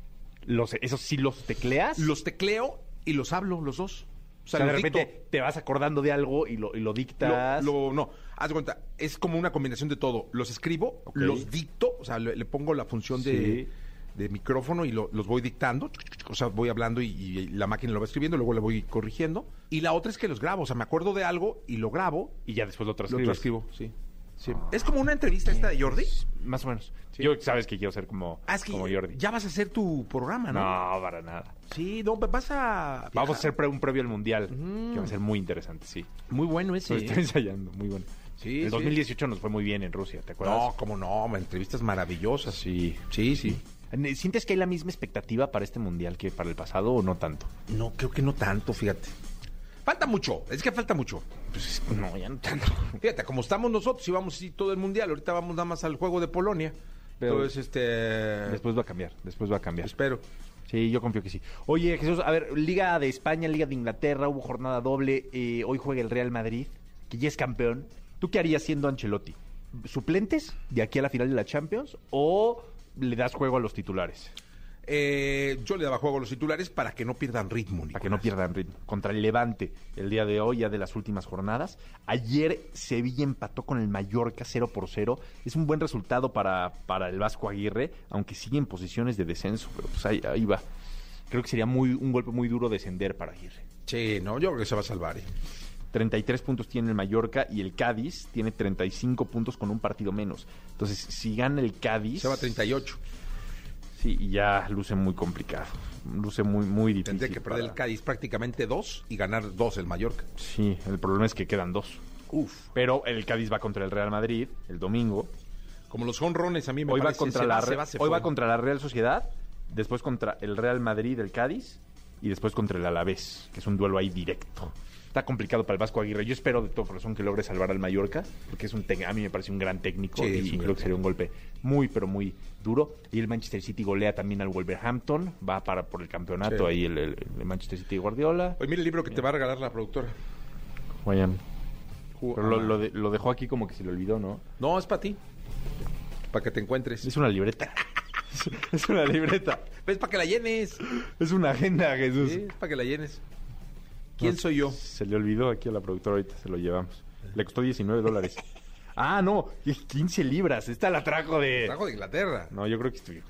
Los, ¿Esos sí los tecleas? Los tecleo y los hablo, los dos. O o sea, de repente dicto. te vas acordando de algo y lo, y lo Lo- dictas. lo- no, haz de cuenta, es como una combinación de todo. Los escribo, los dicto, o sea, le, le pongo la función de, Sí. de micrófono y lo- los voy dictando, o sea, voy hablando y, y la máquina lo va escribiendo, luego le voy corrigiendo. Y la otra es que los grabo, o sea, me acuerdo de algo y lo grabo, Y ya después lo lo transcribes. transcribo, sí. Sí. Es como una entrevista esta de Jordi. Más o menos. Sí. Yo sabes que quiero ser como, Ah, es que como Jordi. ya vas a hacer tu programa, ¿no? No, para nada. Sí, no, vas a... Vamos a hacer pre- un previo al mundial. Que va a ser muy interesante, sí. Muy bueno ese. Lo ¿eh? estoy ensayando, muy bueno. Sí, El sí. 2018 nos fue muy bien en Rusia, ¿te acuerdas? No, como no, entrevistas maravillosas. Sí. Sí, sí. ¿Sientes que hay la misma expectativa para este mundial que para el pasado o no tanto? No, creo que no tanto, fíjate. Falta mucho, es que falta mucho. Pues, No, ya no tanto. *laughs* fíjate, como estamos nosotros, íbamos así todo el mundial, ahorita vamos nada más al juego de Polonia. Pero- Entonces, este. Después va a cambiar, después va a cambiar. Espero. Sí, yo confío que sí. Oye, Jesús, a ver, Liga de España, Liga de Inglaterra, hubo jornada doble. eh, hoy juega el Real Madrid, que ya es campeón. ¿Tú qué harías siendo Ancelotti? ¿Suplentes de aquí a la final de la Champions o le das juego a los titulares? Eh, yo le daba juego a los titulares para que no pierdan ritmo. Para que no pierdan ritmo. Contra el Levante, el día de hoy, ya de las últimas jornadas. Ayer Sevilla empató con el Mallorca 0 por 0. Es un buen resultado para, para el Vasco Aguirre, aunque sigue en posiciones de descenso, pero pues ahí, ahí va. Creo que sería muy un golpe muy duro descender para Aguirre. Sí, no, yo creo que se va a salvar. ¿eh? 33 puntos tiene el Mallorca y el Cádiz tiene 35 puntos con un partido menos. Entonces, si gana el Cádiz... Se va a 38. Sí, y ya luce muy complicado. Luce muy, muy difícil. Tendría que perder para- el Cádiz prácticamente dos y ganar dos el Mallorca. Sí, el problema es que quedan dos. Uf. Pero el Cádiz va contra el Real Madrid el domingo. Como los jonrones a mí me hoy va parece, contra se la va, se va, se hoy va contra la Real Sociedad, después contra el Real Madrid el Cádiz y después contra el Alavés, que es un duelo ahí directo. Está complicado para el Vasco Aguirre. Yo espero de todo corazón que logre salvar al Mallorca, porque es un a mí me parece un gran técnico Sí, y, creo que sería un golpe muy pero muy duro. Y el Manchester City golea también al Wolverhampton, va para por el campeonato Sí. ahí el, el- el Manchester City Guardiola. Oye, mira el libro que te va a regalar la productora. Vayan. Pero lo, ah. lo de- lo dejó aquí como que se le olvidó, ¿no? No, es para ti. Para que te encuentres. Es una libreta. *laughs* es una libreta. Es para que la llenes. Es una agenda, Jesús. Sí, es para que la llenes. ¿Quién No, soy yo? Se le olvidó aquí a la productora, ahorita se lo llevamos. Le costó 19 dólares. *laughs* ah, no, 15 libras. Esta la trajo de... Trajo de Inglaterra. No, yo creo que estoy...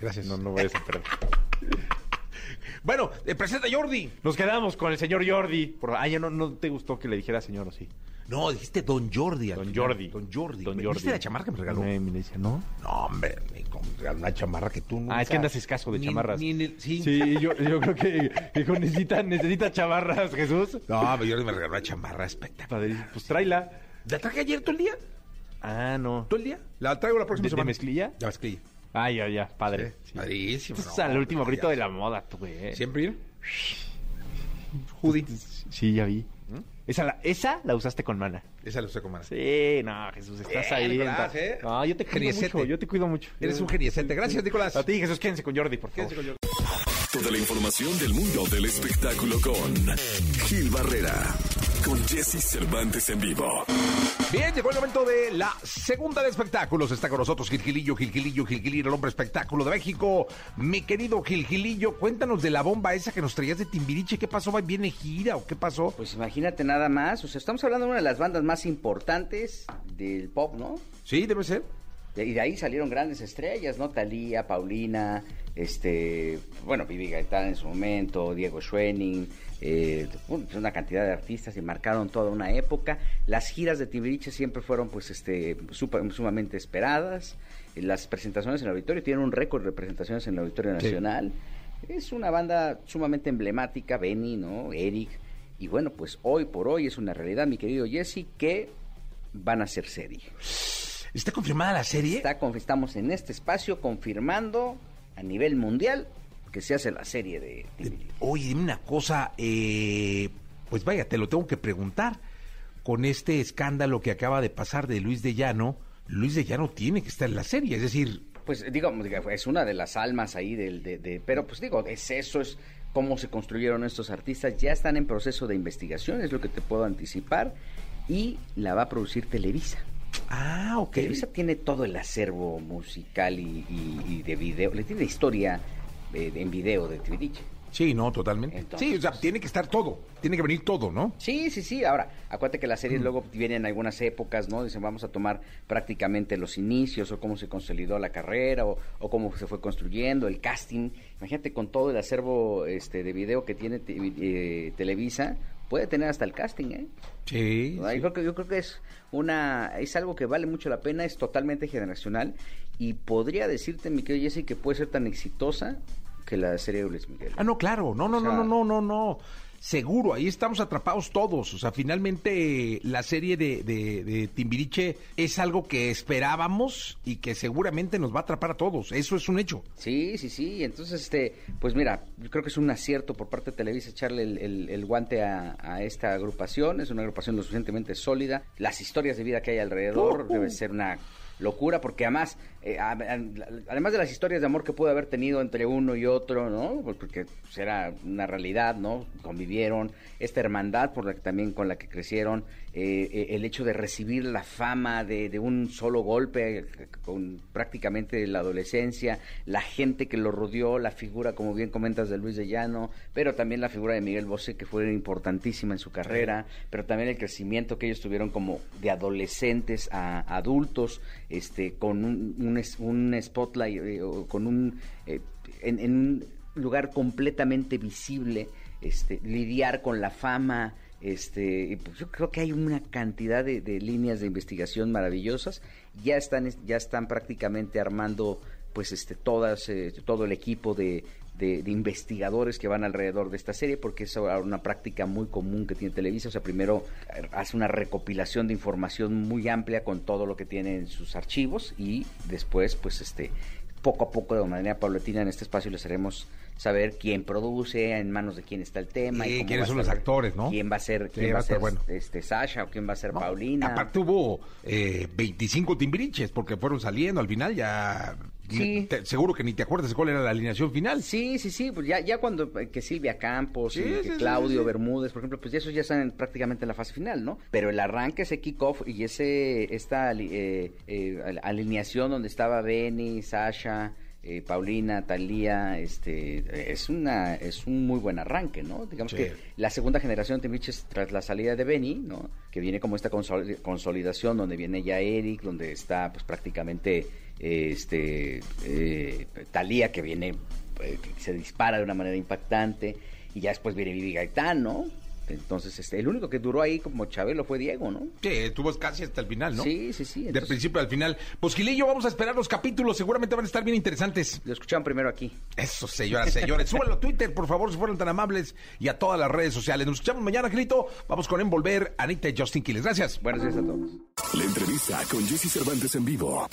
gracias. No, no vayas a perder. *laughs* Bueno, eh, presenta Jordi. Nos quedamos con el señor Jordi. Por... Ah, ya no, no te gustó que le dijera señor o sí. No, dijiste Don Jordi. Don final. Jordi. Don Jordi. Don ¿Viste Jordi. la chamarra que me regaló? Me, me decía, ¿no? No, hombre, me regaló una chamarra que tú nunca... Ah, es que andas escaso de Ni- chamarras. ni- ni- sí. Sí, yo, yo creo que, que necesita, necesita chamarras, Jesús. No, pero Jordi me regaló una chamarra espectacular. Pues tráela. ¿La traje ayer todo el día? Ah, no. ¿Todo el día? La traigo la próxima ¿De, de semana. mezclilla? Ya mezclilla. Ah, ya, ya, padre. Sí, padrísimo, Este es no, al último grito de la moda, tú, güey. ¿Siempre ir? Judy. Sí, ya vi. Esa la, esa la usaste con mana. Esa la usé con mana. Sí, no, Jesús, estás Bien, ahí. Nicolás, ¿eh? No, yo te cuido Geniecete. mucho, yo te cuido mucho. Eres un geniecete. Gracias, Nicolás. A ti, Jesús, quédense con Jordi, por favor. Quédense con Jordi. Toda la información del mundo del espectáculo con Gil Barrera, con Jesse Cervantes en vivo. Bien, llegó el momento de la segunda de espectáculos. Está con nosotros Gilgilillo, Gilgilillo, Gilgilillo, el hombre espectáculo de México. Mi querido Gilgilillo, cuéntanos de la bomba esa que nos traías de Timbiriche. ¿Qué pasó? ¿Va- ¿Viene gira o qué pasó? Pues imagínate nada más. O sea, estamos hablando de una de las bandas más importantes del pop, ¿no? Sí, debe ser. Y de ahí salieron grandes estrellas, ¿no? Talía, Paulina, este, bueno, Vivi Gaitán en su momento, Diego Schwenning, eh, una cantidad de artistas y marcaron toda una época. Las giras de Timbiriche siempre fueron, pues, este, supa- sumamente esperadas. Las presentaciones en el auditorio tienen un récord de presentaciones en el auditorio Sí. nacional. Es una banda sumamente emblemática, Benny, ¿no? Eric. Y bueno, pues hoy por hoy es una realidad, mi querido Jesse, que van a ser serie. ¿Está confirmada la serie? Está, estamos en este espacio confirmando a nivel mundial que se hace la serie de Timbiriche. Oye, dime una cosa, eh, pues vaya, te lo tengo que preguntar. Con este escándalo que acaba de pasar de Luis de Llano, Luis de Llano tiene que estar en la serie, es decir, Pues digamos, diga, es una de las almas ahí del, de, de- pero pues digo, es eso, es cómo se construyeron estos artistas, ya están en proceso de investigación, es lo que te puedo anticipar, y la va a producir Televisa. ah, ok. Televisa tiene todo el acervo musical y, y- y de video, le tiene historia eh, en video de Timbiriche. Sí, no, totalmente. Entonces, sí, o sea, tiene que estar todo, tiene que venir todo, ¿no? Sí, sí, sí. Ahora, acuérdate que las series luego vienen en algunas épocas, ¿no? Dicen, vamos a tomar prácticamente los inicios o cómo se consolidó la carrera o, o cómo se fue construyendo, el casting. Imagínate con todo el acervo este, de video que tiene te- eh, Televisa, puede tener hasta el casting, ¿eh? Sí. Yo, creo que, yo creo que es una es algo que vale mucho la pena, es totalmente generacional y podría decirte, mi querido Jesse, que puede ser tan exitosa que la serie de Luis Miguel. Ah, no, claro, no, no, O sea- no, no, no, no, no. Seguro, ahí estamos atrapados todos. O sea, finalmente la serie de, de, de Timbiriche es algo que esperábamos y que seguramente nos va a atrapar a todos. Eso es un hecho. Sí, sí, sí. Entonces, este, pues mira, yo creo que es un acierto por parte de Televisa echarle el, el- el guante a, a esta agrupación. Es una agrupación lo suficientemente sólida. Las historias de vida que hay alrededor Uh. debe ser una locura porque además eh, además de las historias de amor que pudo haber tenido entre uno y otro, ¿no? Pues Porque era una realidad, ¿no? Convivieron, esta hermandad por la que también con la que crecieron, eh, eh, el hecho de recibir la fama de, de un solo golpe eh, con prácticamente la adolescencia, la gente que lo rodeó, la figura, como bien comentas, de Luis de Llano, pero también la figura de Miguel Bosé, que fue importantísima en su carrera, pero también el crecimiento que ellos tuvieron como de adolescentes a adultos, este, con un, un spotlight, eh, o con un, eh, en, un lugar completamente visible, este, lidiar con la fama, este, pues yo creo que hay una cantidad de, de líneas de investigación maravillosas. Ya están, ya están prácticamente armando, pues, este, todas, eh, todo el equipo de, de- de investigadores que van alrededor de esta serie, porque es una práctica muy común que tiene Televisa. O sea, primero eh, hace una recopilación de información muy amplia con todo lo que tiene en sus archivos y después, pues, este, poco a poco, de manera paulatina, en este espacio les haremos saber quién produce, en manos de quién está el tema. Sí, y quiénes son los actores, ¿no? ¿Quién va a ser, quién va va a ser bueno. este, Sasha o quién va a ser Paulina? Aparte hubo eh, 25 timbiriches porque fueron saliendo al final ya... Sí. te- seguro que ni te acuerdas cuál era la alineación final. Sí, sí, sí, pues ya, ya cuando eh, que Silvia Campos Sí, y que Claudio. Bermúdez, por ejemplo, pues ya esos ya están en- prácticamente en la fase final, ¿no? Pero el arranque, ese kickoff y ese esta eh, eh, al- alineación donde estaba Benny, Sasha, eh, Paulina, Talía, este, es una es un muy buen arranque, ¿no? Digamos Sí. que la segunda generación de Timbiriches tras la salida de Benny, ¿no? Que viene como esta consol- consolidación donde viene ya Eric, donde está pues prácticamente eh, este eh, Talía que viene eh, que se dispara de una manera impactante y ya después viene Vivi Gaitán, ¿no? Entonces, este, el único que duró ahí como Chabelo fue Diego, ¿no? Sí, estuvo casi hasta el final, ¿no? Sí, sí, sí. Del principio al final. Pues Gilillo, vamos a esperar los capítulos, seguramente van a estar bien interesantes. Lo escuchaban primero aquí. Eso, señoras, señores. *laughs* Súbanlo a Twitter, por favor, si fueron tan amables, y a todas las redes sociales. Nos escuchamos mañana, Gilito. Vamos con Envolver, Anita y Justin Quiles. Gracias. Buenos días a todos. La entrevista con Jesse Cervantes en vivo.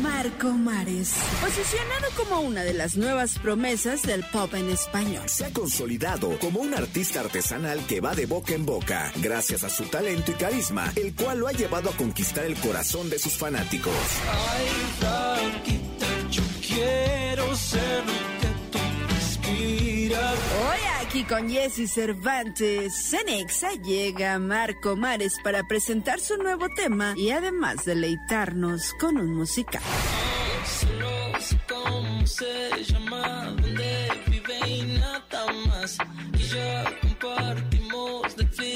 Marco Mares, posicionado como una de las nuevas promesas del pop en español. Se ha consolidado como un artista artesanal que va de boca en boca, gracias a su talento y carisma, el cual lo ha llevado a conquistar el corazón de sus fanáticos. yo quiero ser lo que tú respiras. Hoy aquí con Jesse Cervantes, Cenexa llega Marco Mares para presentar su nuevo tema y además deleitarnos con un musical. Sé cómo se llama, dónde vive y nada más. Y ya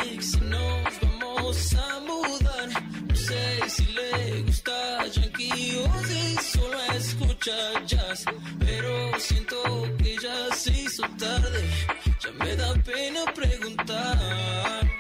y nos vamos a mudar. No sé si le gusta Yankee o si solo escucha jazz. Pero siento que ya se hizo tarde. Ya me da pena preguntar.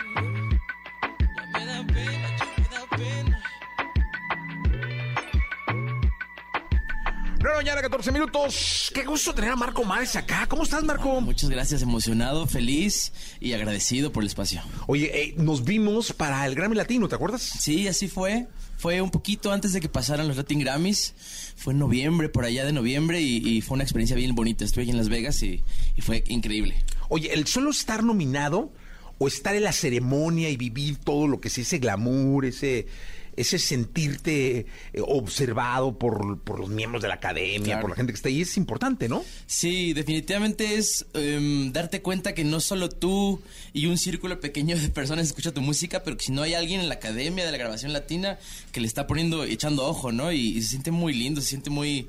9 mañana, 14 minutos. Qué gusto tener a Marco Mares acá. ¿Cómo estás, Marco? Muchas gracias, emocionado, feliz y agradecido por el espacio. Oye, eh, nos vimos para el Grammy Latino, ¿te acuerdas? Sí, así fue. Fue un poquito antes de que pasaran los Latin Grammys. Fue en noviembre, por allá de noviembre, y, y fue una experiencia bien bonita. Estuve aquí en Las Vegas y, y fue increíble. Oye, el solo estar nominado o estar en la ceremonia y vivir todo lo que es ese glamour, ese, ese sentirte eh, observado por, por los miembros de la academia, Claro. por la gente que está ahí, es importante, ¿no? Sí, definitivamente es em, darte cuenta que no solo tú y un círculo pequeño de personas escucha tu música, pero que si no hay alguien en la academia de la grabación latina que le está poniendo, echando ojo, ¿no? Y, y se siente muy lindo, se siente muy...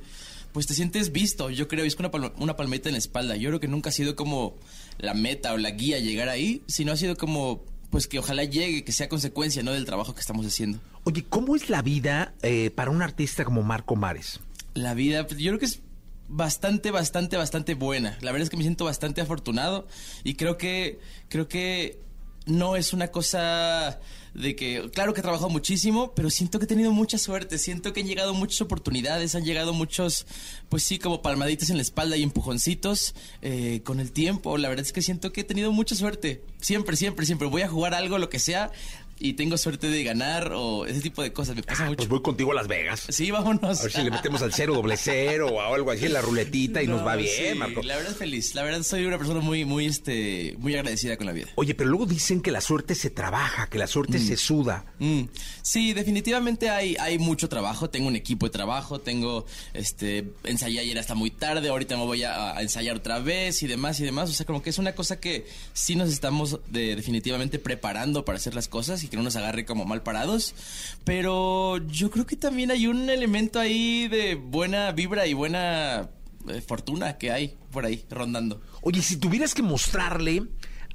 Pues te sientes visto, yo creo, es una, palma- una palmeta en la espalda. Yo creo que nunca ha sido como la meta o la guía llegar ahí, sino ha sido como, pues que ojalá llegue, que sea consecuencia, ¿no? Del trabajo que estamos haciendo. Oye, ¿cómo es la vida eh, para un artista como Marco Mares? La vida, pues, yo creo que es bastante, bastante, bastante buena. La verdad es que me siento bastante afortunado y creo que, creo que no es una cosa de que, claro que he trabajado muchísimo, pero siento que he tenido mucha suerte, siento que han llegado muchas oportunidades, han llegado muchos, pues sí, como palmaditas en la espalda y empujoncitos eh, con el tiempo. La verdad es que siento que he tenido mucha suerte, siempre, siempre, siempre. Voy a jugar algo, lo que sea, y tengo suerte de ganar o ese tipo de cosas. Me pasa mucho. Pues voy contigo a Las Vegas. Sí, vámonos. A ver si le metemos al cero doble cero o algo así en la ruletita y nos No, va bien, sí, Marco. La verdad feliz. La verdad soy una persona muy, muy, este, muy agradecida con la vida. Oye, pero luego dicen que la suerte se trabaja, que la suerte se suda. Mm. Sí, definitivamente hay, hay mucho trabajo. Tengo un equipo de trabajo, tengo, este, ensayé ayer hasta muy tarde, ahorita me voy a, a ensayar otra vez y demás y demás. O sea, como que es una cosa que sí nos estamos de- definitivamente preparando para hacer las cosas y que no nos agarre como mal parados. Pero yo creo que también hay un elemento ahí de buena vibra y buena eh, fortuna que hay por ahí rondando. Oye, si tuvieras que mostrarle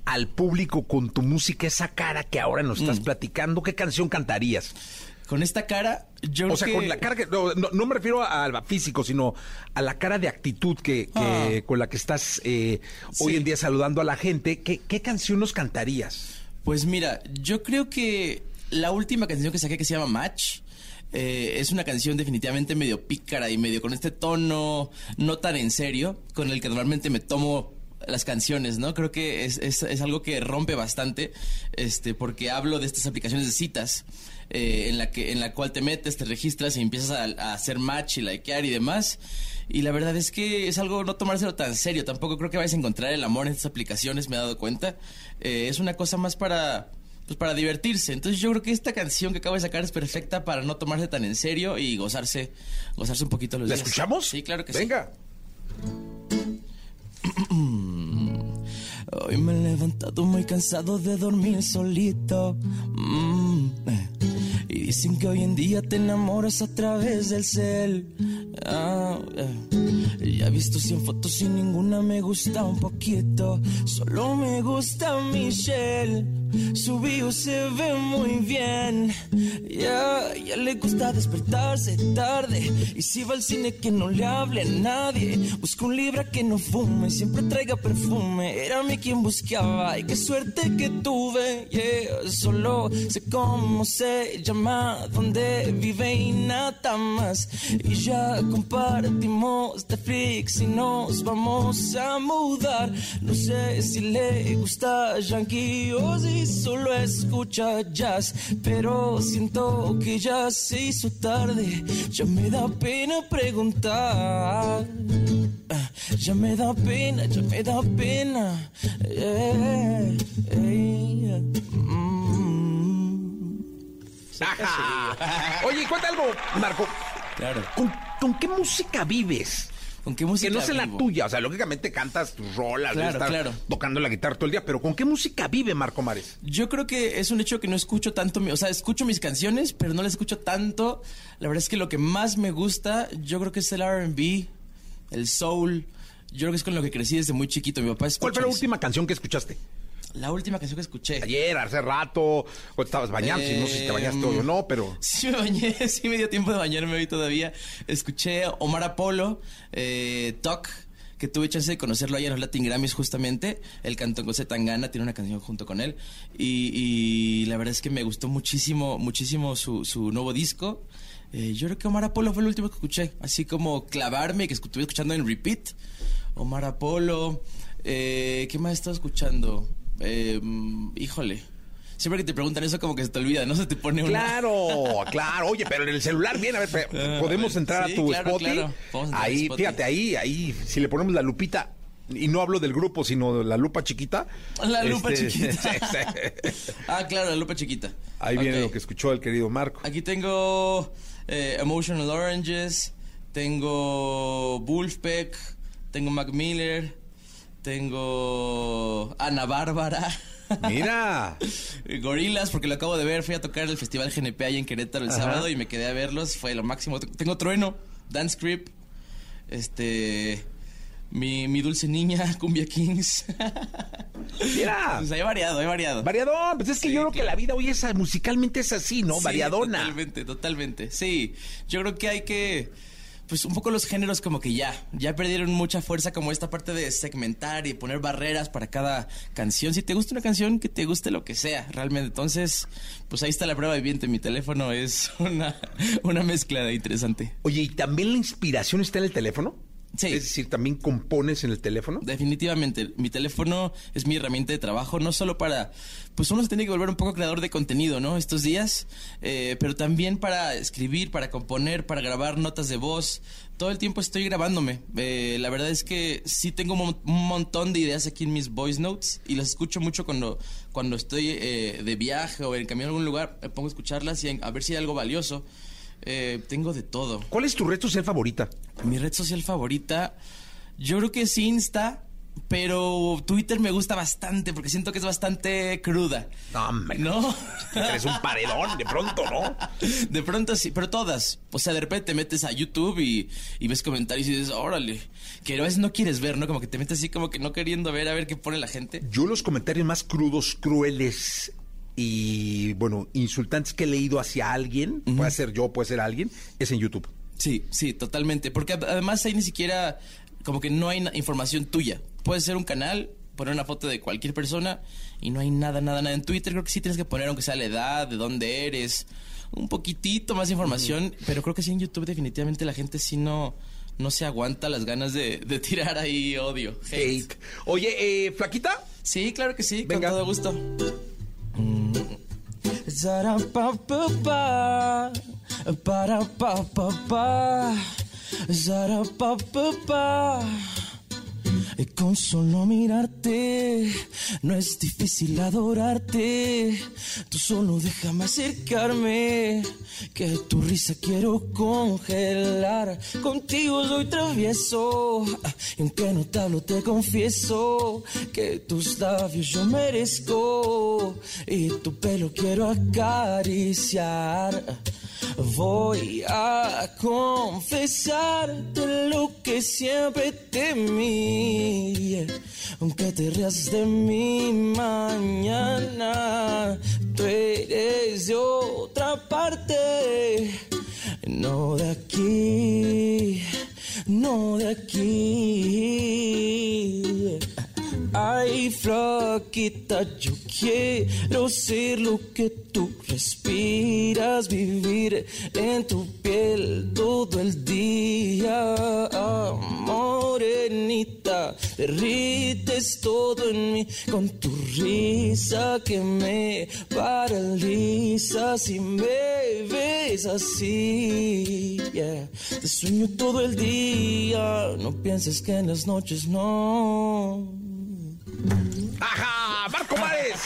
al público con tu música esa cara que ahora nos estás platicando, ¿qué canción cantarías? Con esta cara, yo O sea, con la cara que. No, no- no me refiero al físico, sino a la cara de actitud que, que- con la que estás eh, hoy Sí. en día saludando a la gente. ¿Qué, qué canción nos cantarías? Pues mira, yo creo que la última canción que saqué que se llama Match eh, es una canción definitivamente medio pícara y medio con este tono no tan en serio con el que normalmente me tomo las canciones, ¿no? Creo que es, es- algo que rompe bastante, este, porque hablo de estas aplicaciones de citas, eh, en la que, en la cual te metes, te registras y empiezas a, a hacer match y likear y demás. Y la verdad es que es algo no tomárselo tan serio. Tampoco creo que vayas a encontrar el amor en estas aplicaciones, me he dado cuenta. Eh, es una cosa más para, pues para divertirse. Entonces yo creo que esta canción que acabo de sacar es perfecta para no tomarse tan en serio y gozarse, gozarse un poquito los ¿La días. escuchamos? Sí, claro que Venga. *clears throat* Hoy me he levantado muy cansado de dormir solito. Mm, dicen que hoy en día te enamoras a través del cel. Ah, eh. Ya he visto 100 fotos y ninguna me gusta un poquito. Solo me gusta Michelle. Su bio se ve muy bien. Ya, ya le gusta despertarse tarde. Y si va al cine que no le hable a nadie. Busca un libro que no fume, siempre traiga perfume. Era mi quien buscaba y qué suerte que tuve. Solo sé cómo se llama, dónde vive y nada más. Y ya compartimos Netflix y nos vamos a mudar. No sé si le gusta Yankee o si solo escucha jazz. Pero siento que ya se hizo tarde. Ya me da pena preguntar. Ya me da pena, ya me da pena. Eh, eh, mm. Ajá. Oye, cuenta algo, Marco. Claro. ¿Con, con qué música vives? ¿Con qué música Que no sea la vivo? tuya. O sea, lógicamente cantas tus rolas, Claro, estar claro. tocando la guitarra todo el día, pero ¿con qué música vive Marco Mares? Yo creo que es un hecho que no escucho tanto, o sea, escucho mis canciones, pero no las escucho tanto. La verdad es que lo que más me gusta, yo creo que es el R&B, el soul. Yo creo que es con lo que crecí desde muy chiquito. Mi papá escucha ¿Cuál fue la última canción que escuchaste? La última canción que escuché. Ayer, hace rato, o estabas bañando, no sé si te bañaste hoy o no, pero... *laughs* Sí me bañé, sí me dio tiempo de bañarme hoy todavía. Escuché Omar Apolo, eh, Talk, que tuve chance de conocerlo ayer en los Latin Grammys justamente. Él cantó en José Tangana, tiene una canción junto con él. Y, y la verdad es que me gustó muchísimo, muchísimo su, su nuevo disco. Eh, yo creo que Omar Apolo fue el último que escuché. Así como clavarme, que estuve escuchando en repeat. Omar Apolo. Eh, ¿Qué más he estado escuchando? Eh, híjole. Siempre que te preguntan eso como que se te olvida, ¿no? Se te pone una... Claro, *laughs* claro. Oye, pero en el celular, bien, a ver, Ah, podemos entrar Sí, a tu claro, Spotify. claro. A Ahí, Spotify. fíjate, ahí, ahí, si le ponemos la lupita, y no hablo del grupo, sino de la lupa chiquita. La lupa este, chiquita. sí. *laughs* *laughs* Ah, claro, la lupa chiquita. Ahí viene lo que escuchó el querido Marco. Aquí tengo eh, Emotional Oranges, tengo Wolfpack, tengo Mac Miller, tengo Ana Bárbara. Mira. *laughs* Gorilas, porque lo acabo de ver. Fui a tocar el Festival GNP ahí en Querétaro el Ajá. sábado y me quedé a verlos. Fue lo máximo. Tengo Trueno, Dance Creep, este. Mi, mi dulce niña, *laughs* Cumbia Kings. Mira. Pues hay variado, hay variado. Variadón, pues es que Sí, yo creo que la vida hoy es musicalmente es así, ¿no? Sí, Variadona. Totalmente, totalmente. Sí, yo creo que hay que, pues un poco los géneros como que ya, ya perdieron mucha fuerza como esta parte de segmentar y poner barreras para cada canción. Si te gusta una canción, que te guste lo que sea, realmente. Entonces, pues ahí está la prueba viviente. Mi teléfono es *laughs* una, una mezcla de interesante. Oye, ¿y también la inspiración está en el teléfono? Es decir, ¿también compones en el teléfono? Definitivamente. Mi teléfono es mi herramienta de trabajo, no solo para... Pues uno se tiene que volver un poco creador de contenido, ¿no? Estos días, eh, pero también para escribir, para componer, para grabar notas de voz. Todo el tiempo estoy grabándome. Eh, la verdad es que sí tengo un mon- un montón de ideas aquí en mis voice notes y las escucho mucho cuando, cuando estoy eh, de viaje o en camino a algún lugar. Me pongo a escucharlas y a ver si hay algo valioso. Eh, tengo de todo. ¿Cuál es tu red social favorita? Mi red social favorita, yo creo que es Insta, pero Twitter me gusta bastante porque siento que es bastante cruda. No, hombre. ¿No? Eres un paredón, de pronto, ¿no? *laughs* De pronto sí, pero todas. O sea, de repente te metes a YouTube y, y ves comentarios y dices, órale. Que a veces no quieres ver, ¿no? Como que te metes así como que no queriendo ver a ver qué pone la gente. Yo los comentarios más crudos, crueles y, bueno, insultantes que he leído hacia alguien, puede ser yo, puede ser alguien, es en YouTube. Sí, sí, totalmente. Porque ad- además ahí ni siquiera, como que no hay información tuya. Puede ser un canal, poner una foto de cualquier persona y no hay nada, nada, nada. En Twitter creo que sí tienes que poner, aunque sea la edad, de dónde eres, un poquitito más información. Pero creo que sí en YouTube definitivamente la gente sí no, no se aguanta las ganas de, de tirar ahí odio. Hate. Oye, eh, ¿Flaquita? Sí, claro que sí, con todo gusto. Zara pa pa pa, para pa pa pa, zara pa pa pa. Y con solo mirarte, no es difícil adorarte. Tú solo déjame acercarme, que tu risa quiero congelar. Contigo soy travieso, y aunque no te hablo, te confieso que tus labios yo merezco y tu pelo quiero acariciar. Voy a confesarte lo que siempre temí. Aunque te rías de mi mañana, tú eres de otra parte, no de aquí, no de aquí. Ay, flaquita, yo quiero ser lo que tú respiras, vivir en tu piel todo el día. Morenita, derrites todo en mí con tu risa que me paraliza si me ves así. Te sueño todo el día, no pienses que en las noches no. ¡Ajá! Marco Mares,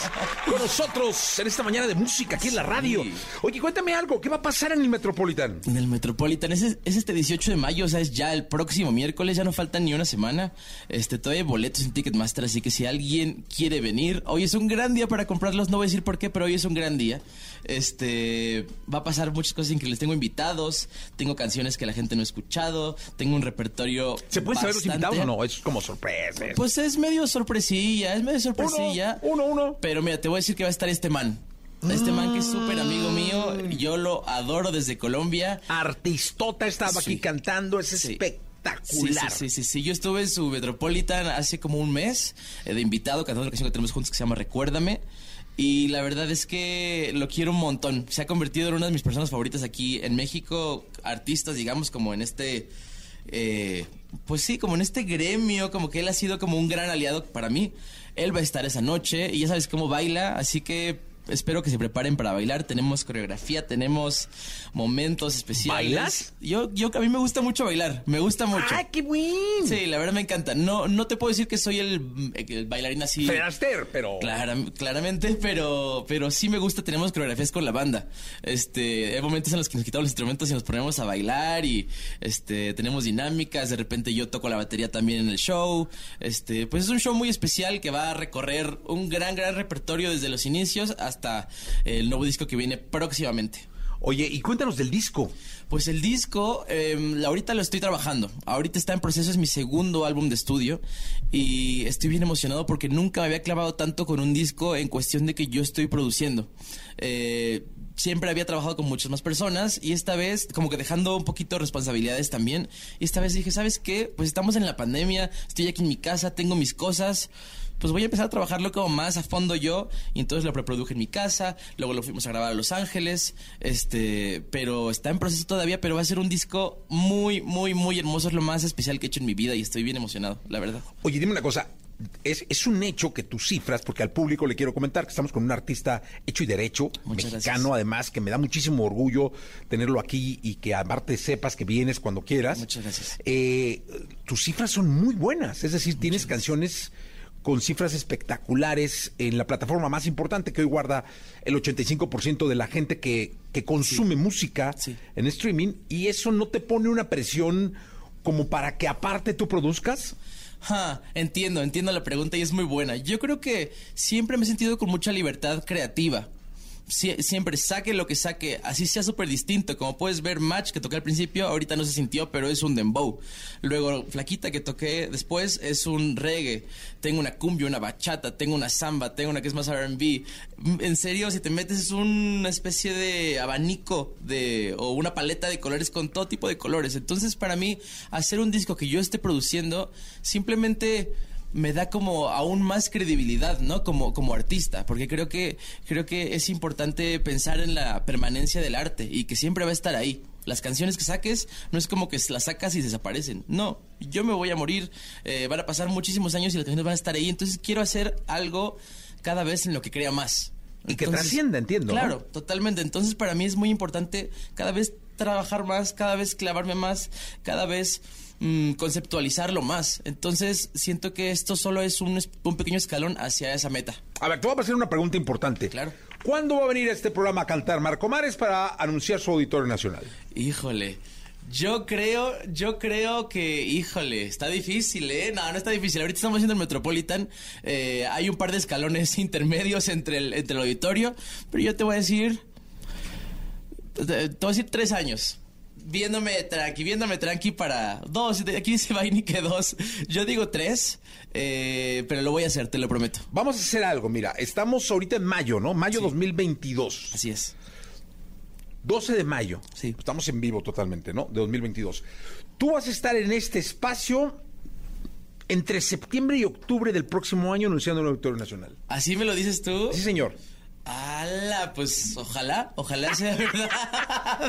con nosotros en esta mañana de música aquí en la radio. Oye, cuéntame algo, ¿qué va a pasar en el Metropolitan? En el Metropolitan, es, es este 18 de mayo, o sea, es ya el próximo miércoles, ya no falta ni una semana. Este, todavía hay boletos en Ticketmaster, así que si alguien quiere venir, hoy es un gran día para comprarlos, no voy a decir por qué, pero hoy es un gran día. Este, va a pasar muchas cosas increíbles. Tengo invitados, tengo canciones que la gente no ha escuchado, tengo un repertorio. ¿Se pueden saber los bastante- invitados o no? Es como sorpresa. es- Pues es medio sorpresilla, es medio sorpresilla. Uno, uno, Pero mira, te voy a decir que va a estar este man. Este man que es súper amigo mío, yo lo adoro desde Colombia. Artistota estaba aquí cantando, es Sí. espectacular. Sí, sí, sí, sí. Yo estuve en su Metropolitan hace como un mes eh, de invitado cantando una canción que tenemos juntos que se llama Recuérdame. Y la verdad es que lo quiero un montón. Se ha convertido en una de mis personas favoritas aquí en México. Artistas, digamos, como en este... eh, pues sí, como en este gremio, como que él ha sido como un gran aliado para mí. Él va a estar esa noche y ya sabes cómo baila, así que espero que se preparen para bailar. Tenemos coreografía, tenemos momentos especiales. ¿Bailas? Yo, yo, a mí me gusta mucho bailar, me gusta mucho. ¡Ay, qué buen! Sí, la verdad me encanta. No, no te puedo decir que soy el, el bailarín así. Fred Astaire, pero... Clara- claramente, pero, pero sí me gusta, tenemos coreografías con la banda. Este, hay momentos en los que nos quitamos los instrumentos y nos ponemos a bailar y este, tenemos dinámicas, de repente yo toco la batería también en el show. Este, pues es un show muy especial que va a recorrer un gran, gran repertorio desde los inicios hasta el nuevo disco que viene próximamente. Oye, y cuéntanos del disco. Pues el disco, eh, ahorita lo estoy trabajando. Ahorita está en proceso, es mi segundo álbum de estudio. Y estoy bien emocionado porque nunca me había clavado tanto con un disco en cuestión de que yo estoy produciendo. Eh, siempre había trabajado con muchas más personas y esta vez como que dejando un poquito responsabilidades también. Y esta vez dije, ¿sabes qué? Pues estamos en la pandemia, estoy aquí en mi casa, tengo mis cosas pues voy a empezar a trabajarlo como más a fondo yo y entonces lo preproduje en mi casa, luego lo fuimos a grabar a Los Ángeles, este, pero está en proceso todavía, pero va a ser un disco muy, muy, muy hermoso, es lo más especial que he hecho en mi vida y estoy bien emocionado, la verdad. Oye, dime una cosa. Es, es un hecho que tus cifras, porque al público le quiero comentar que estamos con un artista hecho y derecho, Muchas mexicano gracias. además, que me da muchísimo orgullo tenerlo aquí y que aparte sepas que vienes cuando quieras. Muchas gracias. Eh, tus cifras son muy buenas, es decir, tienes canciones con cifras espectaculares en la plataforma más importante que hoy guarda el 85% de la gente que, que consume música en streaming y eso no te pone una presión como para que aparte tú produzcas. Ja, entiendo, entiendo la pregunta y es muy buena. Yo creo que siempre me he sentido con mucha libertad creativa. Sie- siempre saque lo que saque, así sea súper distinto. Como puedes ver, Match que toqué al principio, ahorita no se sintió, pero es un dembow. Luego, Flaquita que toqué después es un reggae. Tengo una cumbia, una bachata, tengo una samba, tengo una que es más RB. En serio, si te metes es una especie de abanico de, o una paleta de colores con todo tipo de colores. Entonces, para mí, hacer un disco que yo esté produciendo, simplemente me da como aún más credibilidad, ¿no? Como, como artista, porque creo que, creo que es importante pensar en la permanencia del arte y que siempre va a estar ahí. Las canciones que saques no es como que las sacas y desaparecen. No, yo me voy a morir, eh, van a pasar muchísimos años y las canciones van a estar ahí. Entonces quiero hacer algo cada vez en lo que crea más. Y que trascienda, entiendo, ¿no? Claro, totalmente. Entonces para mí es muy importante cada vez trabajar más, cada vez clavarme más, cada vez mm, conceptualizarlo más. Entonces siento que esto solo es un, pequeño escalón hacia esa meta. A ver, te voy a hacer una pregunta importante. Claro. ¿Cuándo va a venir a este programa a cantar Marco Mares para anunciar su auditorio nacional? Híjole. Yo creo, yo creo que, híjole, está difícil, ¿eh? No, no está difícil. Ahorita estamos haciendo el Metropolitan. eh, hay un par de escalones *laughs* intermedios entre el, entre el auditorio. Pero yo te voy a decir. Te, te voy a decir tres años. Viéndome tranqui, viéndome tranqui para dos. Aquí dice Vaini que dos. Yo digo tres, eh, pero lo voy a hacer, te lo prometo. Vamos a hacer algo, mira, estamos ahorita en mayo, ¿no? Mayo 2022. Así es. 12 de mayo. Sí. Estamos en vivo totalmente, ¿no? De 2022. Tú vas a estar en este espacio entre septiembre y octubre del próximo año anunciando el auditorio nacional. ¿Así me lo dices tú? Sí, señor. ¡Hala! Pues ojalá, ojalá sea *laughs* verdad.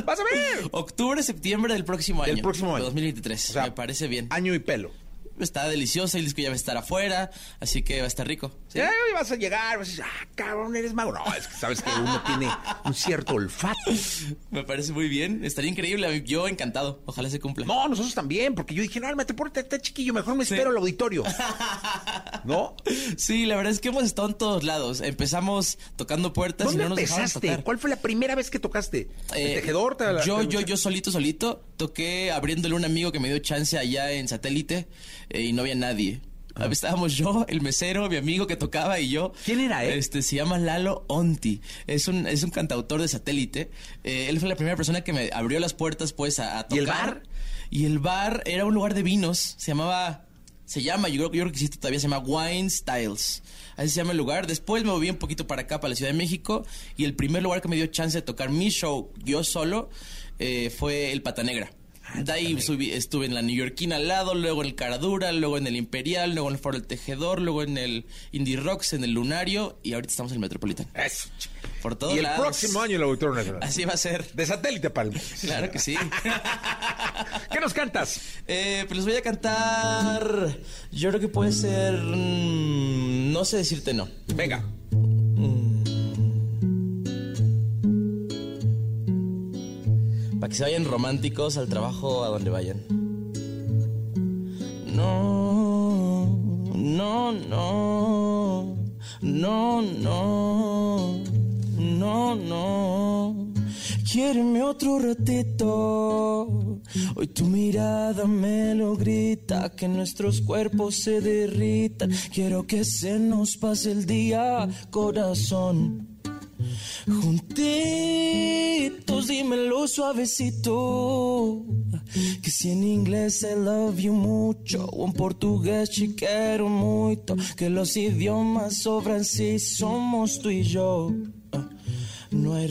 ¡Vas a ver! Octubre, septiembre del próximo año. Del próximo año. de 2023. O sea, me parece bien. Año y pelo. Está delicioso, el disco ya va a estar afuera, así que va a estar rico. ¿Sí? Ya vas a llegar, vas a decir, ah, cabrón, eres mago. No, es que sabes que uno tiene un cierto olfato. *laughs* Me parece muy bien, estaría increíble, yo encantado, ojalá se cumpla. No, nosotros también, porque yo dije, no, me te está chiquillo, mejor me espero al auditorio. *laughs* ¿No? Sí, la verdad es que hemos estado en todos lados. Empezamos tocando puertas ¿Dónde y no nos empezaste? tocar. ¿Cuál fue la primera vez que tocaste? ¿El Eh, tejedor? ¿Te la- yo, te- yo, yo solito, solito, toqué abriéndole a un amigo que me dio chance allá en satélite eh, y no había nadie. Estábamos yo, el mesero, mi amigo que tocaba y yo. Ah. ¿Quién era, eh? Este, se llama Lalo Onti. Es un, es un cantautor de satélite. Eh, él fue la primera persona que me abrió las puertas, pues, a, a tocar. ¿Y el bar? Y el bar era un lugar de vinos. Se llamaba... Se llama, yo creo, yo creo que existe todavía, se llama Wine Styles. Así se llama el lugar. Después me moví un poquito para acá, para la Ciudad de México. Y el primer lugar que me dio chance de tocar mi show yo solo eh, fue el Pata Negra. De ahí subí- estuve en la Neoyorquina al lado, luego en el Caradura, luego en el Imperial, luego en el Foro del Tejedor, luego en el Indie Rocks, en el Lunario y ahorita estamos en el Metropolitan. Eso. Por todos Y el lados. próximo año el auditorio nacional. Así va a ser. De satélite, Palma. Claro que sí. ¿Qué nos cantas? Eh, pues les voy a cantar. Yo creo que puede ser. mm, no sé decirte no. Venga. Para que se vayan románticos al trabajo, a donde vayan. No, no, no, no, no, no, no. Quiéreme otro ratito. Hoy tu mirada me lo grita, que nuestros cuerpos se derritan. Quiero que se nos pase el día, corazón. Juntitos, dímelo suavecito. Que si en inglés I love you mucho, o en portugués te quiero mucho. Que los idiomas sobran si somos tú y yo. No hay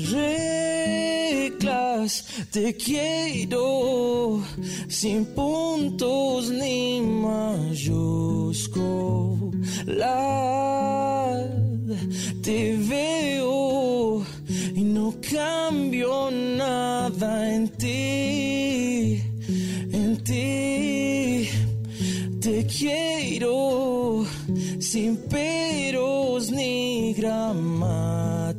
reglas. Te quiero sin puntos ni mayúsculas. Te veo y no cambio nada en ti, en ti. Te quiero sin peros ni gramática.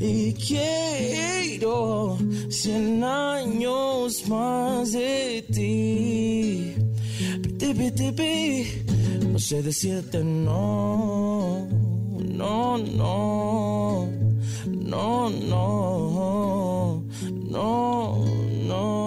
Y quiero cien años más de ti. Piti, piti, pi. No sé decirte no, no, no, no, no, no, no.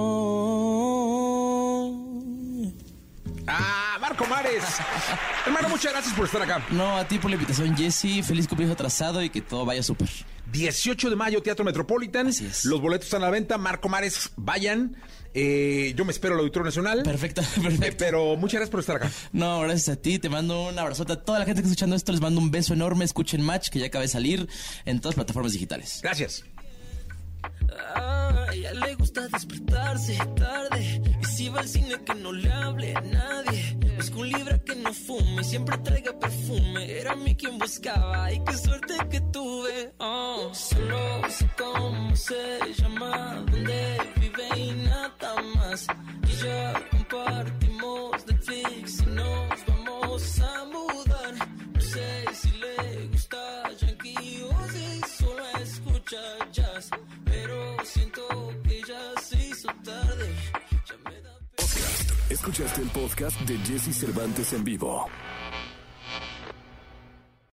Ah, Marco Mares. *laughs* Hermano, muchas gracias por estar acá. No, a ti por la invitación, Jesse. Feliz cumpleaños atrasado y que todo vaya súper. 18 de mayo, Teatro Metropolitan. Los boletos están a la venta. Marco Mares, vayan. Eh, yo me espero al Auditorio Nacional. Perfecto, *laughs* perfecto. pero muchas gracias por estar acá. No, gracias a ti. Te mando un abrazote a toda la gente que está escuchando esto. Les mando un beso enorme. Escuchen Match, que ya acaba de salir en todas las plataformas digitales. Gracias. A ella le gusta despertarse tarde. Y si va al cine que no le hable nadie. Busca un libro que no fume Siempre traiga perfume. Era mí quien buscaba Y qué suerte que tuve. Oh. Solo sé cómo se llama Dónde vive y nada más. Y ya compartimos Netflix Y nos vamos a mudar. No sé si le gusta Yankee O si solo escucha Pero siento que ya se hizo tarde. Ya me da Escuchaste el podcast de Jesse Cervantes en vivo.